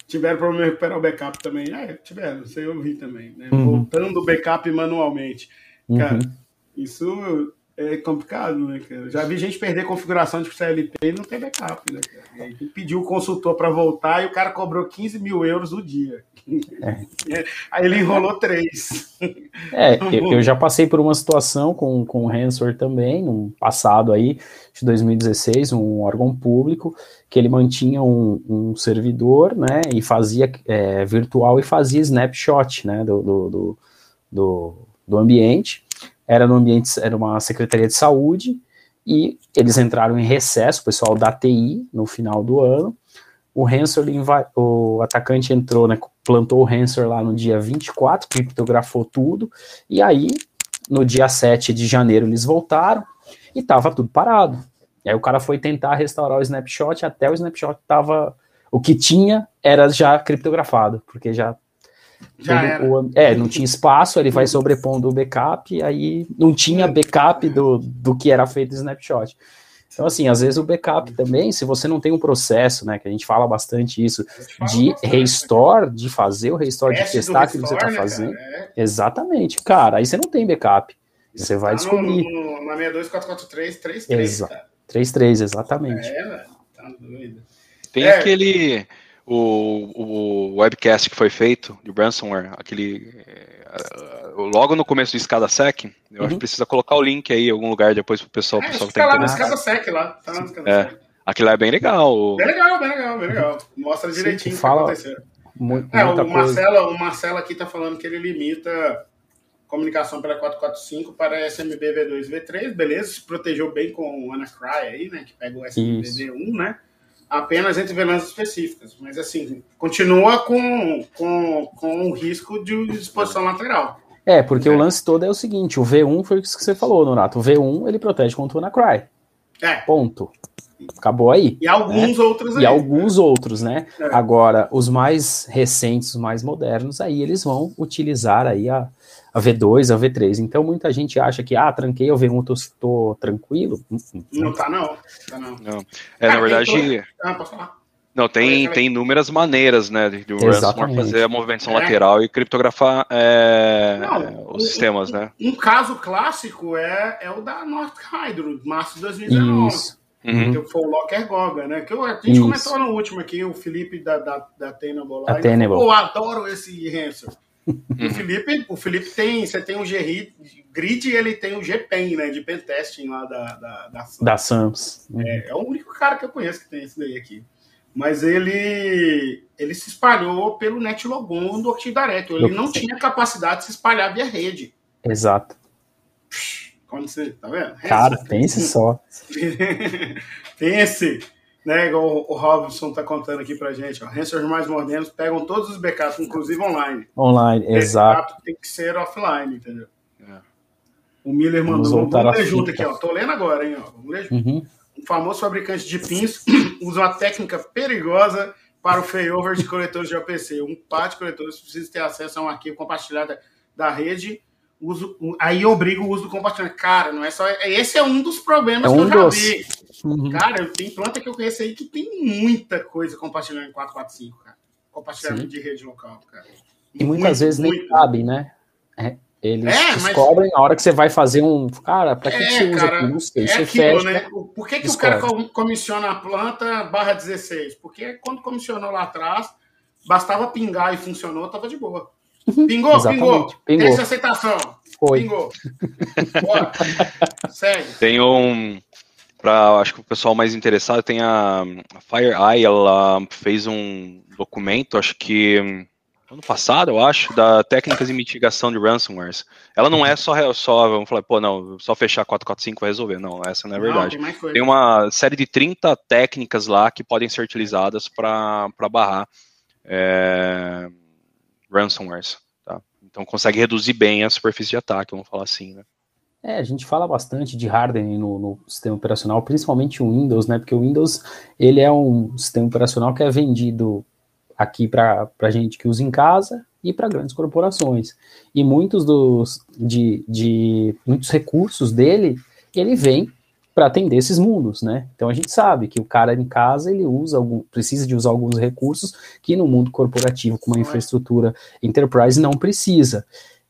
Tiveram problema em recuperar o backup também. É, tiveram, isso aí eu vi também. Né? Uhum. Voltando o backup manualmente. Cara, uhum. isso é complicado, né, cara? Já vi gente perder configuração de CLT e não tem backup, né, cara? E aí pediu o consultor para voltar e o cara cobrou 15 mil euros o dia. <laughs> Aí ele enrolou três. É, eu, eu, já passei por uma situação com, com o Hansor também, no passado aí, de 2016, um órgão público, que ele mantinha um, um servidor, né, e fazia é, virtual e fazia snapshot, né, do, do, do, do ambiente, era no ambiente, era uma secretaria de saúde, e eles entraram em recesso, o pessoal da TI, no final do ano, o Hansor, o atacante entrou, né, plantou o Hansor lá no dia 24, criptografou tudo, e aí, no dia 7 de janeiro, eles voltaram, e tava tudo parado. E aí o cara foi tentar restaurar o snapshot, até o snapshot tava, o que tinha era já criptografado, porque já já. O, é, não tinha espaço, ele vai sobrepondo o backup, e aí não tinha backup do, do que era feito o snapshot. Então, assim, às vezes o backup também, se você não tem um processo, né, que a gente fala bastante isso, de restore, de fazer o restore, de testar aquilo que você está né, fazendo. Né, Exatamente, cara, aí você não tem backup. Você tá vai descobrir. No, no, na 62443, 33. Exa 33, exatamente. É, velho, tá doido. Tem é. aquele o, o webcast que foi feito de ransomware, aquele logo no começo do escada sec, eu uhum. acho que uhum. precisa colocar o link aí em algum lugar depois pro pessoal, é, pessoal que tá lá no escada sec lá, tá lá no escada é. sec. Aquilo é bem legal. Bem legal, bem legal, bem legal. Mostra direitinho o que fala aconteceu. Muito, é, o Marcelo, o Marcelo aqui tá falando que ele limita comunicação pela 445 para SMB V2 V3, beleza? Se protegeu bem com o Anacry aí, né? Que pega o SMB V1, né? apenas entre VLANs específicas, mas assim, continua com, com, com o risco de exposição lateral. É, porque é. o lance todo é o seguinte, o V1 foi isso que você falou, Norato, o V1 ele protege contra o WannaCry. É. Ponto. Acabou aí. E alguns né? outros aí. E alguns outros, né? É. Agora, os mais recentes, os mais modernos, aí eles vão utilizar aí a, a V2, a V3. Então muita gente acha que, ah, tranquei o V1, tô, tô tranquilo. Hum, hum, não tá não, tá não. não. É, na verdade... Ah, pode falar. Não, tem, tem inúmeras maneiras, né, de o ransomware fazer a movimentação é. lateral e criptografar é, não, os um, sistemas, um, né? Um caso clássico é, é o da North Hydro, março de 2019. Isso. Uhum. Que foi o Locker Goga, né? Que eu, a gente Isso. comentou no último aqui, o Felipe da, da, da Tenable lá. Tenable. Eu adoro esse ransom. o Felipe, o Felipe tem, você tem o Grid e ele tem o GPEN, né, de pentesting lá da, da, da Sams. Da Sams. É, é, o único cara que eu conheço que tem esse daí aqui. Mas ele, ele se espalhou pelo NetLogon do Active Directory. Ele não tinha capacidade de se espalhar via rede. Exato. Quando você, tá vendo? Cara, pense só. <laughs> pense né, igual o Robson está contando aqui para gente, ó, ransomware mais modernos pegam todos os backups, inclusive online. Online, exato. tem que ser offline, entendeu? É. O Miller mandou, vamos, vamos ler junto aqui, ó. Tô lendo agora, hein, ó. Vamos ler junto. Uhum. Famoso fabricante de pins <clears throat> usa uma técnica perigosa para o failover de coletores de OPC. Um par de coletores precisa ter acesso a um arquivo compartilhado da rede. Uso, aí eu obrigo o uso do compartilhamento. Cara, não é só. Esse é um dos problemas É um que eu já dos. vi. Uhum. Cara, tem planta que eu conheço aí que tem muita coisa compartilhando em 445, cara. Compartilhamento Sim. de rede local, cara. E muitas Muito, vezes nem muito. sabem, né? É, Eles É, mas- descobrem na hora que você vai fazer um. Cara, pra que, que É, você usa cara, aquilo? Não sei. É você aquilo, fecha. né? Por que, que o cara com- comissiona a planta barra 16? Porque quando comissionou lá atrás, bastava pingar e funcionou, tava de boa. Pingou, pingou. Uhum. Exatamente, pingou. Teste de aceitação. Foi. Pingou. Bora. <laughs> Segue. Tem um. Para acho que o pessoal mais interessado, tem a, a FireEye, ela fez um documento, acho que ano passado, eu acho, da técnicas de mitigação de ransomwares. Ela não é só, só vamos falar, pô, não, só fechar 445 vai resolver. Não, essa não é verdade. tem mais coisa. Tem uma série de 30 técnicas lá que podem ser utilizadas para barrar é, ransomwares. Tá? Então consegue reduzir bem a superfície de ataque, vamos falar assim, né? É, a gente fala bastante de hardening no, no sistema operacional, principalmente o Windows, né? Porque o Windows ele é um sistema operacional que é vendido aqui para a gente que usa em casa e para grandes corporações. E muitos dos de, de muitos recursos dele ele vem para atender esses mundos, né? Então a gente sabe que o cara em casa ele usa algum, precisa de usar alguns recursos que no mundo corporativo com uma infraestrutura enterprise não precisa.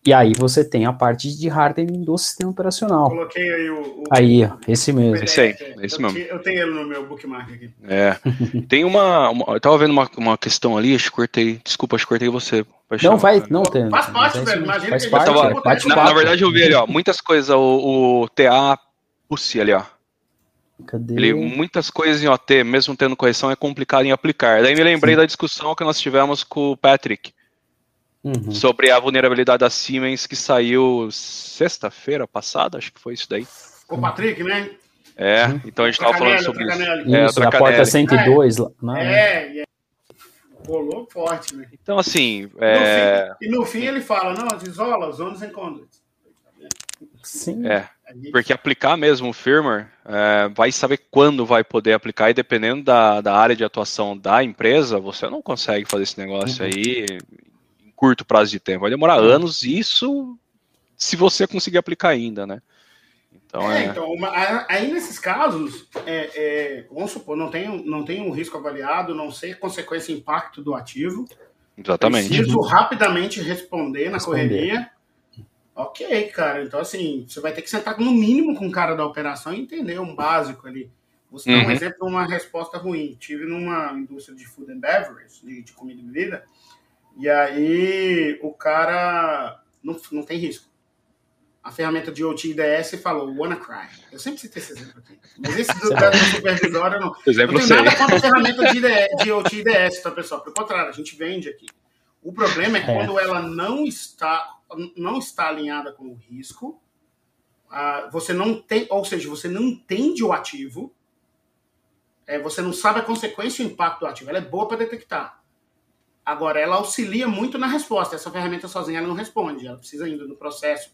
E aí você tem a parte de hardening do sistema operacional. Coloquei aí o. o- Aí, ó, esse mesmo. Esse aí, É, esse eu mesmo. te- Eu tenho ele no meu bookmark aqui. É. <laughs> Tem uma, uma- Eu tava vendo uma, uma questão ali, acho que cortei. Desculpa, acho que cortei você. Paixão. Não vai, não tem. Faz parte, velho. Imagina faz que parte, tava- é, bate Na, na verdade, eu vi ali, ó, muitas coisas, o, o TA Pussy ali, ó. Cadê? Ele, muitas coisas em OT, mesmo tendo correção, é complicado em aplicar. Daí me lembrei da discussão que nós tivemos com o Patrick Uhum. sobre a vulnerabilidade da Siemens que saiu sexta-feira passada, acho que foi isso daí. Com o Patrick, né? É, então a gente tava falando sobre isso. Tracanelli. É, Isso, da porta Canelli. 102 lá. Não, É, e é. Rolou forte, né? Então, assim, No é, fim- e no fim ele fala, não, isola, zones and conduits. Sim. é, porque aplicar mesmo o firmware, é, vai saber quando vai poder aplicar, e dependendo da, da área de atuação da empresa, você não consegue fazer esse negócio Uhum. aí em curto prazo de tempo. Vai demorar anos, e isso se você conseguir aplicar ainda, né? Então, É, é, então, uma- aí nesses casos, é, é, vamos supor, não tem, um- não tem um risco avaliado, não sei consequência e impacto do ativo. exatamente. Preciso rapidamente responder na Responder. correria. Ok, cara. Então, assim, você vai ter que sentar no mínimo com o cara da operação e entender um básico ali. Vou citar um Uhum. exemplo de uma resposta ruim. Tive numa indústria de food and beverage, de, de comida e bebida, e aí o cara não, não tem risco. A ferramenta de OT IDS falou WannaCry. Eu sempre cito esse exemplo aqui. Mas esse do, da, eu não, Exemplo não sei. nada contra a ferramenta de, IDS, de OT IDS, tá, pessoal? Pelo contrário, a gente vende aqui. O problema é, É. quando ela não está, não está alinhada com o risco, ah, você não tem, ou seja, você não entende o ativo, é, você não sabe a consequência e o impacto do ativo. Ela é boa para detectar. Agora, ela auxilia muito na resposta. Essa ferramenta sozinha ela não responde. Ela precisa ainda do processo,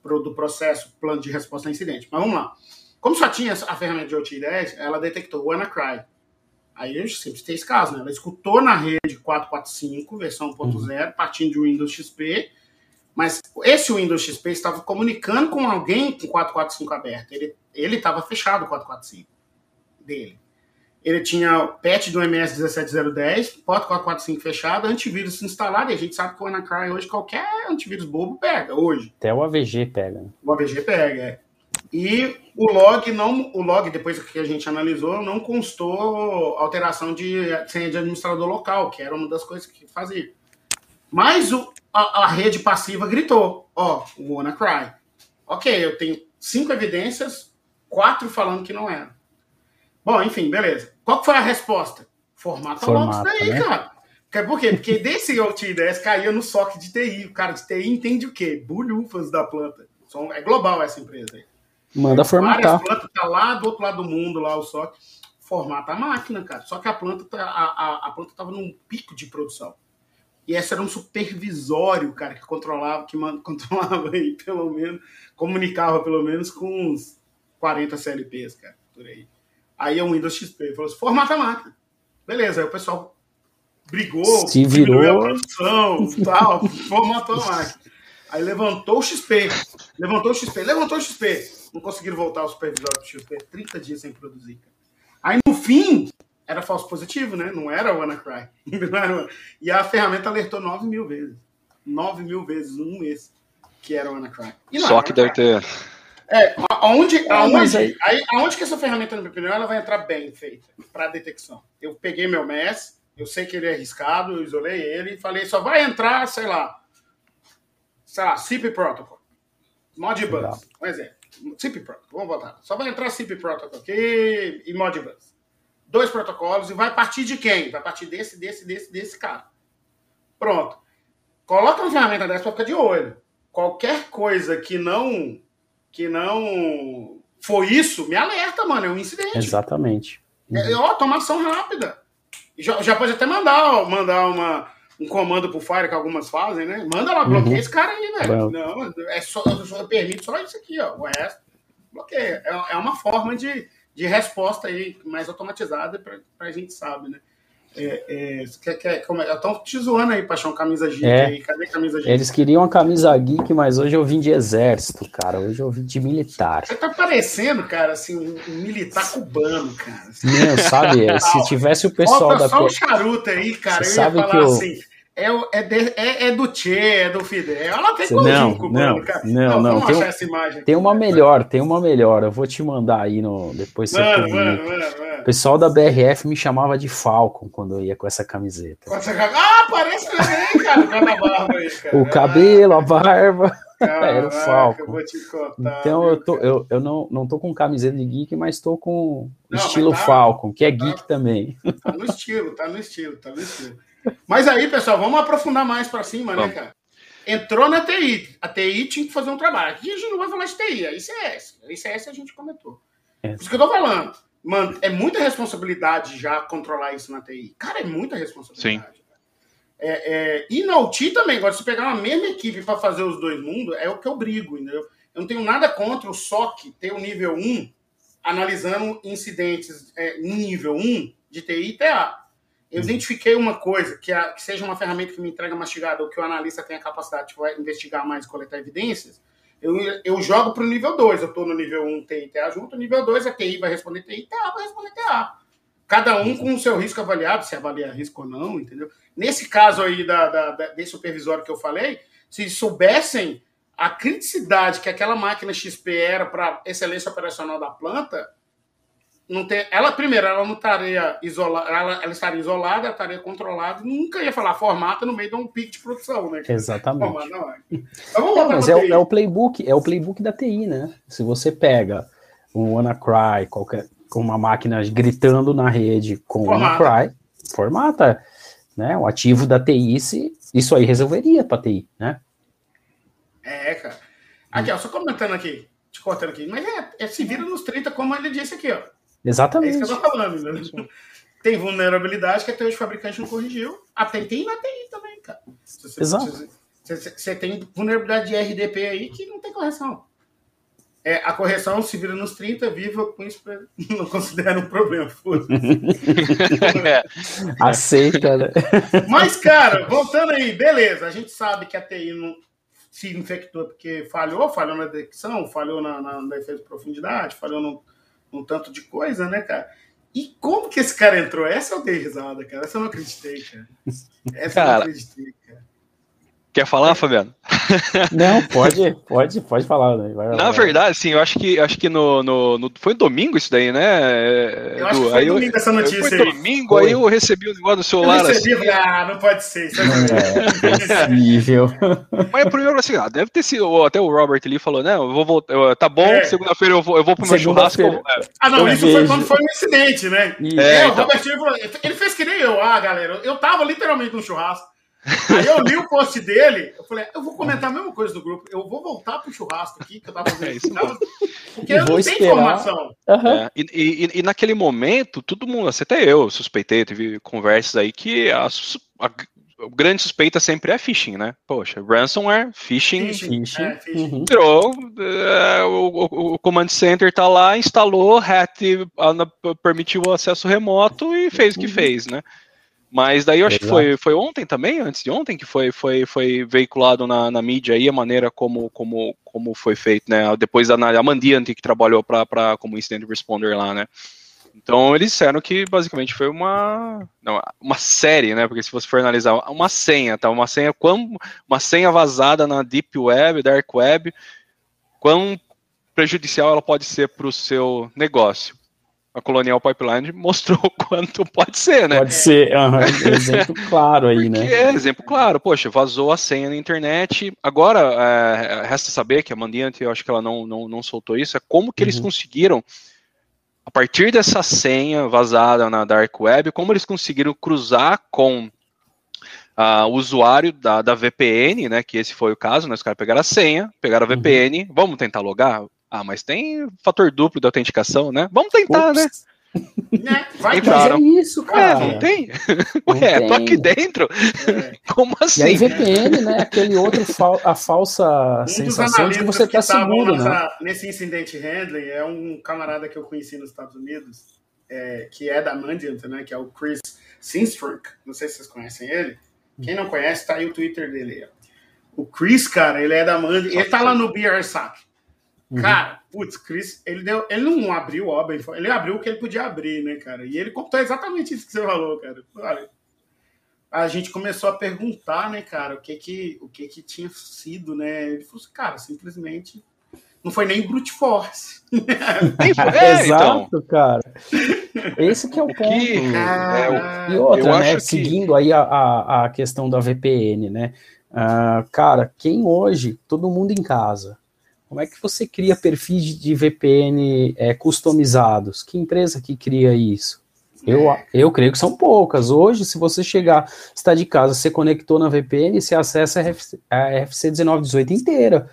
pro- do processo, plano de resposta a incidente. Mas vamos lá. Como só tinha a ferramenta de OT 10, ela detectou o WannaCry. Aí eu sempre tem esse caso, né? Ela escutou na rede 445, versão 1.0, partindo de Windows XP, mas esse Windows XP estava comunicando com alguém com 445 aberto. Ele ele estava fechado o 445 dele. Ele tinha o patch do MS 17010, porta 445 fechado, antivírus instalado, e a gente sabe que o WannaCry hoje qualquer antivírus bobo pega, hoje. Até o AVG pega. né? O AVG pega, é. E o log não, o log depois que a gente analisou, não constou alteração de senha de administrador local, que era uma das coisas que fazia. Mas o, a, a rede passiva gritou, ó, o WannaCry. Ok, eu tenho cinco evidências, quatro falando que não era. Bom, enfim, beleza. Qual foi a resposta? Formata, logo isso Formata, daí, né? cara. Por quê? Porque desse OT 10 caía no SOC de TI. O cara de TI entende o quê? Bulhufas da planta. É global essa empresa aí. Manda formatar. Várias plantas tá lá do outro lado do mundo, lá o SOC. Formata a máquina, cara. Só que a planta tá, a, a, a planta tava num pico de produção. E esse era um supervisório, cara, que controlava, que man- <laughs> controlava aí, pelo menos, comunicava pelo menos com uns 40 CLPs, cara, por aí. Aí é o Windows XP falou assim, formata a máquina. Beleza, aí o pessoal brigou, Se virou. a produção, tal, <laughs> formatou a máquina. Aí levantou o XP, levantou o XP, levantou o XP. Não conseguiram voltar ao supervisor do XP, 30 dias sem produzir. Aí no fim, era falso positivo, né? Não era o WannaCry. <laughs> e a ferramenta alertou 9 mil vezes. 9 mil vezes um mês que era o WannaCry. Só que deve ter. É, aonde, aonde, aí... Aí, aonde que essa ferramenta, na minha opinião, ela vai entrar bem feita para detecção? Eu peguei meu MES, eu sei que ele é arriscado, eu isolei ele e falei, só vai entrar, sei lá, sei lá, CIP Protocol, Modbus, um exemplo. CIP Protocol, vamos botar. Só vai entrar CIP Protocol aqui e Modbus. Dois protocolos e vai partir de quem? Vai partir desse, desse, desse, desse cara. Pronto. Coloca uma ferramenta dessa para ficar de olho. Qualquer coisa que não que não for isso, me alerta, mano. É um incidente. Exatamente. É, ó, automação rápida. Já, já pode até mandar, mandar uma, um comando pro Fire que algumas fazem, né? Manda lá, bloqueia uhum. esse cara aí, velho. Não, é só, eu só permito só isso aqui, ó. O resto, bloqueia. É, é uma forma de, de resposta aí mais automatizada pra, pra gente sabe, né? É, é, quer, quer, como é? Estão te zoando aí, Paixão, camisa geek é. aí. Cadê camisa geek? Eles queriam a camisa geek, mas hoje eu vim de exército, cara. Hoje eu vim de militar. Você tá parecendo, cara, assim, um, militar cubano, cara. Não, sabe? se tivesse o pessoal Falta da. só um charuto aí, cara. Você eu ia falar que eu... assim é, é, de, é, é, do Che, é do Fidel. Ela tem não, cubano, não, cara. Não, não, não. Tem, um, essa imagem tem uma melhor, tem uma melhor. Eu vou te mandar aí no depois mano, mano, mano, mano, O pessoal da BRF me chamava de Falcon quando eu ia com essa camiseta. Ah, parece também, cara. O barba aí, cara. <laughs> O cabelo, a barba. Caraca, <laughs> Era o Falcon. Contar, então eu, tô, eu, eu não, não tô com camiseta de geek, mas tô com não, estilo tá, Falcon, que é geek tá, também. Tá no estilo, tá no estilo, tá no estilo. Mas aí, pessoal, vamos aprofundar mais para cima, né, cara? Entrou na TI. A TI tinha que fazer um trabalho. Aqui a gente não vai falar de TI, a ICS. A ICS a gente comentou. É. Por isso que eu tô falando. Mano, é muita responsabilidade já controlar isso na TI. Cara, é muita responsabilidade. Sim. É, é, e na UTI também, agora, se pegar uma mesma equipe para fazer os dois mundos, é o que eu brigo, entendeu? Eu não tenho nada contra o SOC ter o nível 1 analisando incidentes é, nível 1 de TI e TA. Eu identifiquei uma coisa, que, a, que seja uma ferramenta que me entrega mastigada ou que o analista tenha capacidade de investigar mais e coletar evidências, eu, eu jogo para o nível 2. Eu estou no nível 1 TI e TA junto, nível 2 a TI vai responder TI e TA vai responder TA. Cada um com o seu risco avaliado, se avalia risco ou não, entendeu? Nesse caso aí da, da, da, desse supervisório que eu falei, se soubessem a criticidade que aquela máquina XP era para excelência operacional da planta, não ter, ela primeiro, ela não estaria isolada, ela, ela estaria isolada, ela estaria controlada, nunca ia falar formata no meio de um pico de produção, né? Exatamente. não é. Então, mas é o, é o, playbook, é o playbook da TI, né? Se você pega um WannaCry, qualquer, com uma máquina gritando na rede com formata. WannaCry, formata, né? O ativo da TI, se, isso aí resolveria para TI, né? É, cara. Aqui, ó, só comentando aqui, te cortando aqui, mas é, é se vira nos 30, como ele disse aqui, ó. Exatamente. É isso que eu tô falando, né? Tem vulnerabilidade que até hoje o fabricante não corrigiu. Até tem na TI também, cara. Você, Exato. Você tem vulnerabilidade de RDP aí que não tem correção. É, a correção se vira nos 30, viva com isso, <laughs> não considera um problema. é. <laughs> Aceita, né? Mas, cara, voltando aí, beleza. A gente sabe que a TI não se infectou porque falhou, falhou na detecção, falhou na, na defesa de profundidade, falhou no, um tanto de coisa, né, cara? E como que esse cara entrou? Essa eu dei risada, cara. Essa eu não acreditei, cara. Essa cara, eu não acreditei, cara. Quer falar, Fabiano? Não, <laughs> pode, pode, pode falar. Né? Vai, Na vai. verdade, sim, eu acho que acho que no, no, no, foi domingo isso daí, né? Eu acho que foi aí domingo eu, essa notícia. Foi aí. domingo, foi. aí eu recebi o negócio do celular. Eu recebi, assim, ah, não pode ser. Isso é possível. <laughs> Mas primeiro assim, ah, deve ter sido. Até o Robert ali falou, né? Eu vou voltar. Tá bom, é. segunda-feira eu vou, eu vou pro meu churrasco. É. Ah, não, eu isso vejo. foi quando foi um incidente, né? É, é então. o Robert falou, ele fez que nem eu, ah, galera. Eu tava literalmente no churrasco. Aí eu li o post dele, eu falei, eu vou comentar a mesma coisa do grupo, eu vou voltar pro churrasco aqui que eu tava fazendo é isso, porque eu não tenho informação. Uhum. É, e, e, e, naquele momento, todo mundo, até eu suspeitei, teve conversas aí que a, a, grande suspeita sempre é phishing, né? Poxa, ransomware, phishing, Phishing, phishing, é, phishing. uhum. entrou, é, o, o- o command center tá lá, instalou, hat ah, permitiu o acesso remoto e fez o que Uhum. fez, né? Mas daí eu acho que Exato. foi, foi ontem também, antes de ontem, que foi, foi, foi veiculado na, na mídia aí a maneira como, como, como foi feito, né? Depois da a Mandiant que trabalhou pra, pra, como incident responder lá, né? Então eles disseram que basicamente foi uma não, uma série, né? Porque se você for analisar uma senha, tá? Uma senha quão, uma senha vazada na deep web, dark web, quão prejudicial ela pode ser para o seu negócio. A Colonial Pipeline mostrou <laughs> quanto pode ser, né? Pode ser, aham, <laughs> exemplo claro aí, né? é exemplo claro, poxa, vazou a senha na internet. Agora, é, resta saber que a Mandiant, eu acho que ela não, não, não soltou isso, é como que eles Uhum. conseguiram, a partir dessa senha vazada na Dark Web, como eles conseguiram cruzar com ah, o usuário da, da VPN, né? Que esse foi o caso, né? Os caras pegaram a senha, pegaram a Uhum. VPN, vamos tentar logar? Ah, mas tem fator duplo de autenticação, né? Vamos tentar, né? Ups, Né? <laughs> Vai Então, Mas Claro. é isso, É, cara. não tem? Não Ué, tô tem. aqui dentro? É. Como E assim? aí VPN, né? Aquele outro, fal- a falsa Um sensação de que você tá seguro, né? nessa- nesse incidente handling é um camarada que eu conheci nos Estados Unidos, é, que é da Mandiant, né? Que é o Chris Sinstrunk. Não sei se vocês conhecem ele. Quem não conhece, tá aí o Twitter dele. ó. O Chris, cara, ele é da Mandiant. Ele tá lá no BRSAC. Uhum. Cara, putz, Chris, ele, deu, ele não abriu obra, ele, ele abriu o que ele podia abrir, né, cara? E ele contou exatamente isso que você falou, cara. Olha, a gente começou a perguntar, né, cara, o que que, o que, que tinha sido, né? Ele falou assim, cara, simplesmente não foi nem brute force. <laughs> É, então. Exato, cara. Esse que é o ponto. Que- É, Ah, E outra, Eu né, que- seguindo aí a, a, a questão da VPN, né? Ah, cara, quem hoje, todo mundo em casa, como é que você cria perfis de VPN é, customizados? Que empresa que cria isso? Eu, eu creio que são poucas. Hoje, se você chegar, está de casa, você conectou na VPN, você acessa a RFC, a RFC 1918 inteira.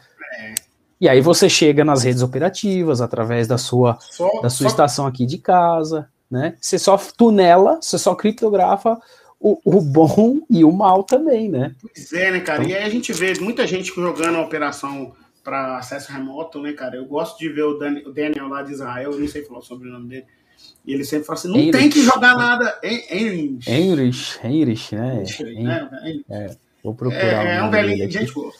E aí você chega nas redes operativas através da sua só, da sua só- estação aqui de casa, né? Você só tunela, você só criptografa o, o bom e o mal também, né? Pois é, né, cara? Então- E aí a gente vê muita gente jogando a operação para acesso remoto, né, cara? Eu gosto de ver o, Dan- o Daniel lá de Israel, eu não sei falar sobre o nome dele. E ele sempre fala assim: não Heinrich. tem que jogar nada em Heinrich. Heinrich, Heinrich, né? Heinrich, né? Heinrich. Vou procurar É, é um velhinho, gente boa.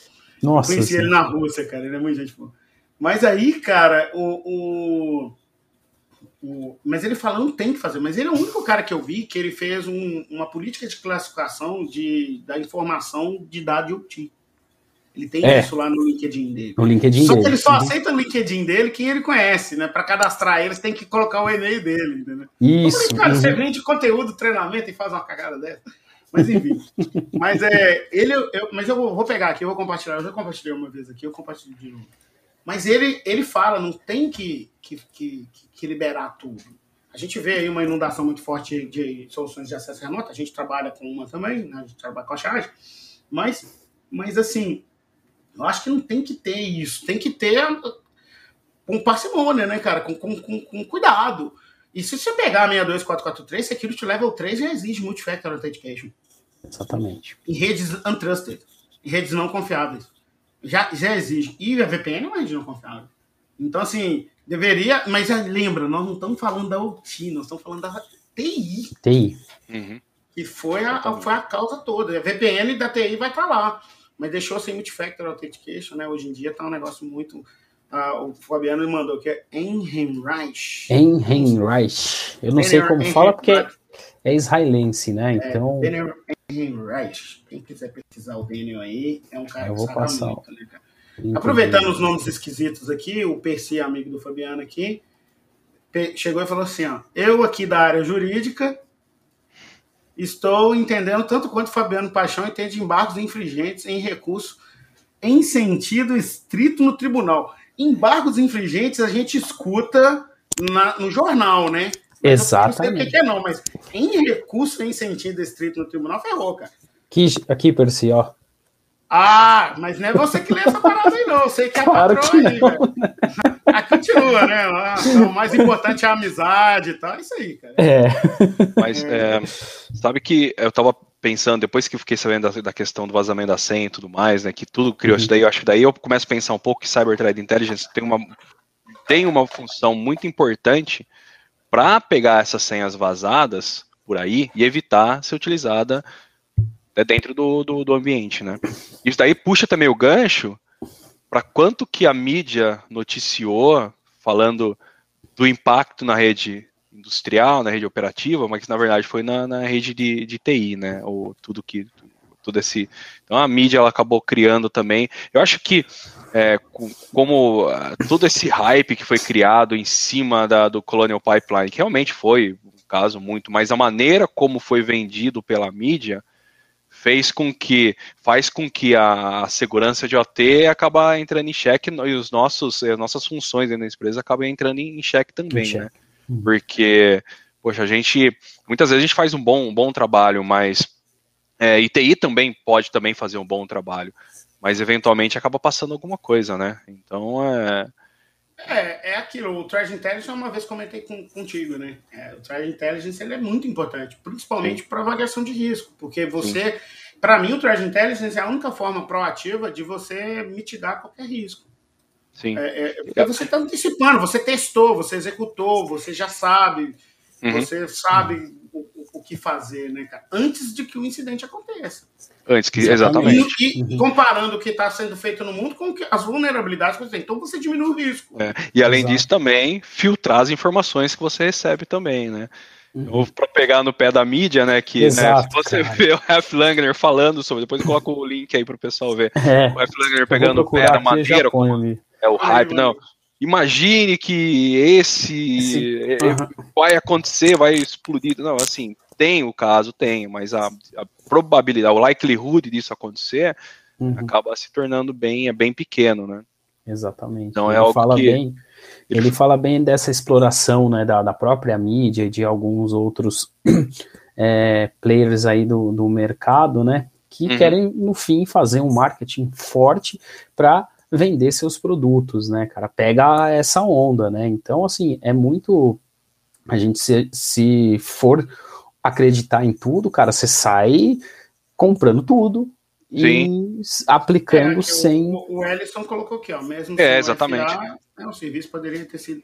Nossa, Conheci ele senhora. na Rússia, cara. Ele é muito gente boa. Mas aí, cara, o, o, o- Mas ele fala, não tem que fazer. Mas ele é o único cara que eu vi que ele fez um- uma política de classificação de, da informação de dado IoT. Ele tem É. isso lá no LinkedIn dele. no LinkedIn Só que dele. ele só aceita no LinkedIn dele quem ele conhece, né? Para cadastrar ele, você tem que colocar o e-mail dele, entendeu? Isso. Falei, cara, você uhum. vende conteúdo, treinamento e faz uma cagada dessa. Mas enfim. <laughs> mas é. Ele, eu, mas eu vou, vou pegar aqui, eu vou compartilhar. Eu já compartilhei uma vez aqui, eu compartilho de novo. Mas ele, ele fala, não tem que, que, que, que liberar tudo. A gente vê aí uma inundação muito forte de soluções de acesso remoto. A gente trabalha com uma também, né? a gente trabalha com a charge. Mas, mas assim, eu acho que não tem que ter isso. Tem que ter com parcimônia, né, cara? Com, com, com, com cuidado. E se você pegar a 62443, Security Level 3 já exige Multifactor Authentication. Exatamente. Em redes untrusted. Em redes não confiáveis. Já, já exige. E a VPN é uma rede não confiável. Então, assim, deveria. Mas ah, lembra, nós não estamos falando da OT, nós estamos falando da TI, TI. Uhum. que foi a, a- foi a causa toda. A VPN da TI vai estar lá. Mas deixou sem Multifactor Authentication, né? Hoje em dia tá um negócio muito. ah, o Fabiano me mandou que é Enhenreich. Enhenreich. Eu não sei como fala porque é israelense, né? Então, Daniel Enhenreich. Quem quiser pesquisar o Daniel aí, é um cara Eu que vou sabe passar. muito, né, cara? Aproveitando os nomes esquisitos aqui, o Percy, amigo do Fabiano aqui, chegou e falou assim: ó, eu aqui da área jurídica estou entendendo tanto quanto Fabiano Paixão entende de embargos infringentes em recurso em sentido estrito no tribunal. Embargos infringentes a gente escuta na- no jornal, né? Mas eu Não sei o Exatamente. que é, não, mas em recurso em sentido estrito no tribunal, ferrou, cara. Aqui, aqui Percy, ó. Ah, mas não é você que lê essa parada aí, não. Eu sei que é a Claro patroa que aí, velho. Ah, <laughs> continua, né? Ah, O mais importante é a amizade e tal. É isso aí, cara. É. Mas é, sabe que eu tava pensando, depois que eu fiquei sabendo da, da, questão do vazamento da senha e tudo mais, né, que tudo criou uhum. isso daí, eu acho que daí eu começo a pensar um pouco que Cyber Threat Intelligence tem uma, tem uma função muito importante para pegar essas senhas vazadas por aí e evitar ser utilizada né, dentro do, do, do ambiente, né. Isso daí puxa também o gancho para quanto que a mídia noticiou falando do impacto na rede industrial, na rede operativa, mas na verdade foi na, na rede de, de TI, né? Ou tudo que tudo esse. Então a mídia ela acabou criando também. Eu acho que é, como uh, todo esse hype que foi criado em cima da, do Colonial Pipeline, que realmente foi um caso muito, mas a maneira como foi vendido pela mídia fez com que faz com que a, segurança de OT acabe entrando em xeque e os nossos as nossas funções dentro da empresa acabam entrando em, xeque também, em né? Uhum. Porque, poxa, a gente muitas vezes a gente faz um bom, um bom trabalho, mas é, ITI também pode também fazer um bom trabalho, mas eventualmente acaba passando alguma coisa, né? Então é é, é aquilo, o Threat Intelligence, uma vez comentei com, contigo, né? É, o Threat Intelligence ele é muito importante, principalmente para avaliação de risco, porque você, para mim, o Threat Intelligence é a única forma proativa de você mitigar qualquer risco. Sim. É, é, porque você está antecipando, você testou, você executou, você já sabe, uhum. você sabe o, o, que fazer, né, cara? Antes de que o incidente aconteça. Antes que, exatamente. E, e uhum. comparando o que está sendo feito no mundo com as vulnerabilidades que você tem. Então você diminui o risco. É. E além Exato. disso, também filtrar as informações que você recebe também, né? Uhum. Para pegar no pé da mídia, né? Que Exato, né, se você cara. vê o Ralph Langner falando sobre, depois eu coloco o link aí para o pessoal ver. É. O Ralph Langner pegando o pé da maneira como é o hype, não. Imagine que esse uhum. vai acontecer, vai explodir. Não, assim, tem o caso, tem, mas a, a probabilidade, o likelihood disso acontecer uhum. acaba se tornando bem, é bem pequeno, né? Exatamente. Então ele é algo fala que... bem, ele fala bem dessa exploração, né, da, da própria mídia e de alguns outros <clears throat> é, players aí do, do mercado, né, que uhum. querem no fim fazer um marketing forte para vender seus produtos, né, cara? Pega essa onda, né? Então, assim, é muito. A gente, se, se for acreditar em tudo, cara, você sai comprando tudo Sim. e aplicando é, sem. O, o Ellison colocou aqui, ó, mesmo é, exatamente. FA, né, o serviço poderia ter sido.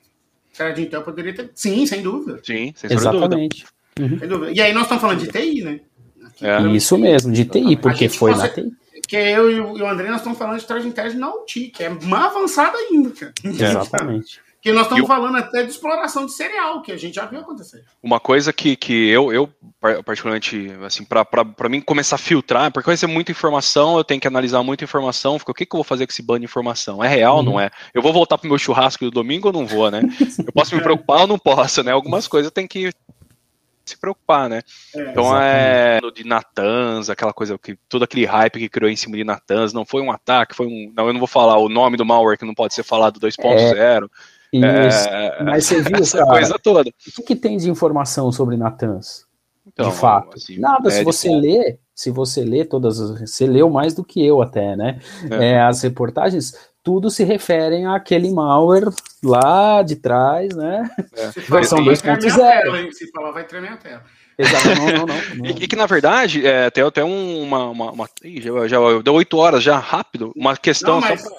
de Intel poderia ter. Sim, sem dúvida. Sim, sem exatamente. Dúvida. Uhum. Sem dúvida. E aí nós estamos falando de TI, né? É. Isso mesmo, de TI, porque foi na TI. Que eu e o André nós estamos falando de Traje Intelligence na UTI, que é mais avançada ainda, cara. Exatamente. Que nós estamos eu... falando até de exploração de cereal, que a gente já viu acontecer. Uma coisa que, que eu, eu particularmente, assim, para mim começar a filtrar, porque vai ser muita informação, eu tenho que analisar muita informação, fica, o que, que eu vou fazer com esse banho de informação? É real ou uhum. não é? Eu vou voltar pro meu churrasco do domingo ou não vou, né? Eu posso me preocupar ou não posso, né? Algumas coisas tem que se preocupar, né? É, então exatamente. é de Natans, aquela coisa que todo aquele hype que criou em cima de Natans, não foi um ataque, foi um, não, eu não vou falar o nome do malware que não pode ser falado 2.0. É, é, mas você viu, essa cara, coisa toda. O que, que, tem de informação sobre Natans? Então, de fato, assim, nada. Se você lê, se você lê todas, você leu mais do que eu até, né? É. é as reportagens tudo se referem àquele malware lá de trás, né? É. Versão 2.0. Se falar, vai tremer a tela. Exato, não, não, <laughs> não. E, que na verdade é, tem até uma, uma, uma já, já deu oito horas já rápido uma questão. Não, só,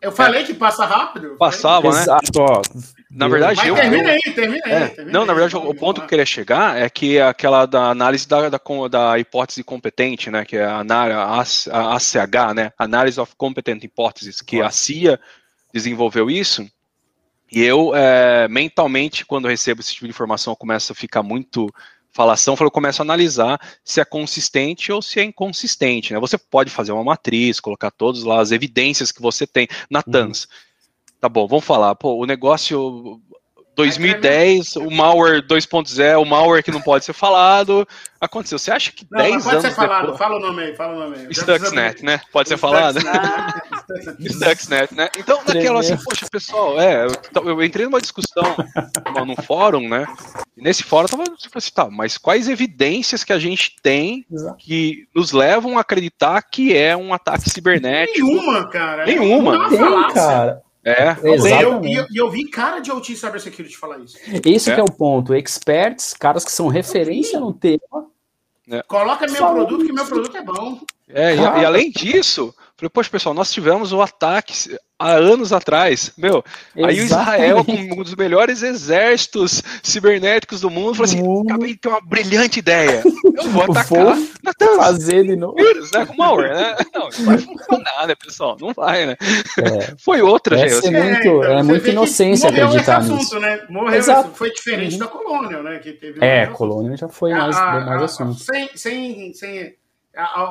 eu falei que passa rápido. Passava, né? Exato, ó. Na verdade, mas eu, termina aí, termina aí, é, termina Não, na verdade, o, ponto que eu queria chegar é que aquela da análise da, da, da hipótese competente, né? Que é a, a, ACH, né? Analysis of Competent Hypothesis, que a CIA desenvolveu isso. E eu, é, mentalmente, quando recebo esse tipo de informação, eu começo a ficar muito falação, eu começo a analisar se é consistente ou se é inconsistente. Né? Você pode fazer uma matriz, colocar todas lá as evidências que você tem. Natans, uhum. tá bom, vamos falar. Pô, o negócio 2010, o malware 2.0, o malware que não pode ser falado, aconteceu. Você acha que não, 10 pode anos ser falado, depois... fala o nome aí, fala o nome aí. Stuxnet, né? Pode ser falado? Stuxnet, <laughs> né? Então, naquela assim, poxa, pessoal, é, eu, eu entrei numa discussão num fórum, né? E nesse fórum eu tava tipo assim, tá, mas quais evidências que a gente tem Exato. que nos levam a acreditar que é um ataque cibernético? Nenhuma, cara. Nenhuma. Não tem, cara. É, exatamente. E eu, eu, vi cara de OT Cybersecurity falar isso. Esse é. é o ponto. Experts, caras que são referência no tema, É. Coloca meu Só produto, que meu produto é bom. É, e, e, além disso, falei, poxa, pessoal, nós tivemos o ataque há anos atrás, meu. Exatamente. Aí o Israel, com um dos melhores exércitos cibernéticos do mundo, falou assim: acabei de ter uma brilhante ideia. Eu vou <laughs> atacar vou fazer de novo. Vírus, né? Com malware, né? Não, não vai funcionar, né, pessoal? Não vai, né? É. Foi outra, gente. Assim. É muito, é, é muita inocência acreditar esse nisso. Assunto, né? Morreu, Exato. foi diferente uhum. da colônia, né? Que teve é, colônia já foi mais, a, mais a, assunto. Sem, sem, sem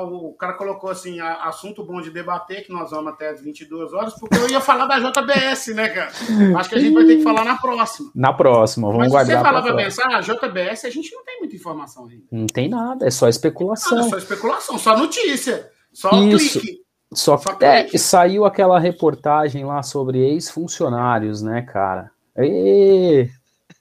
o cara colocou assim, assunto bom de debater, que nós vamos até as 22 horas, porque eu ia falar da JBS, né, cara? Acho que a gente vai ter que falar na próxima. Na próxima, vamos Mas guardar. Se você falar pra pensar, a JBS a gente não tem muita informação ainda. Não tem nada, é só especulação. é só especulação, só notícia, só Isso. clique. Só, só é, saiu aquela reportagem lá sobre ex-funcionários, né, cara? E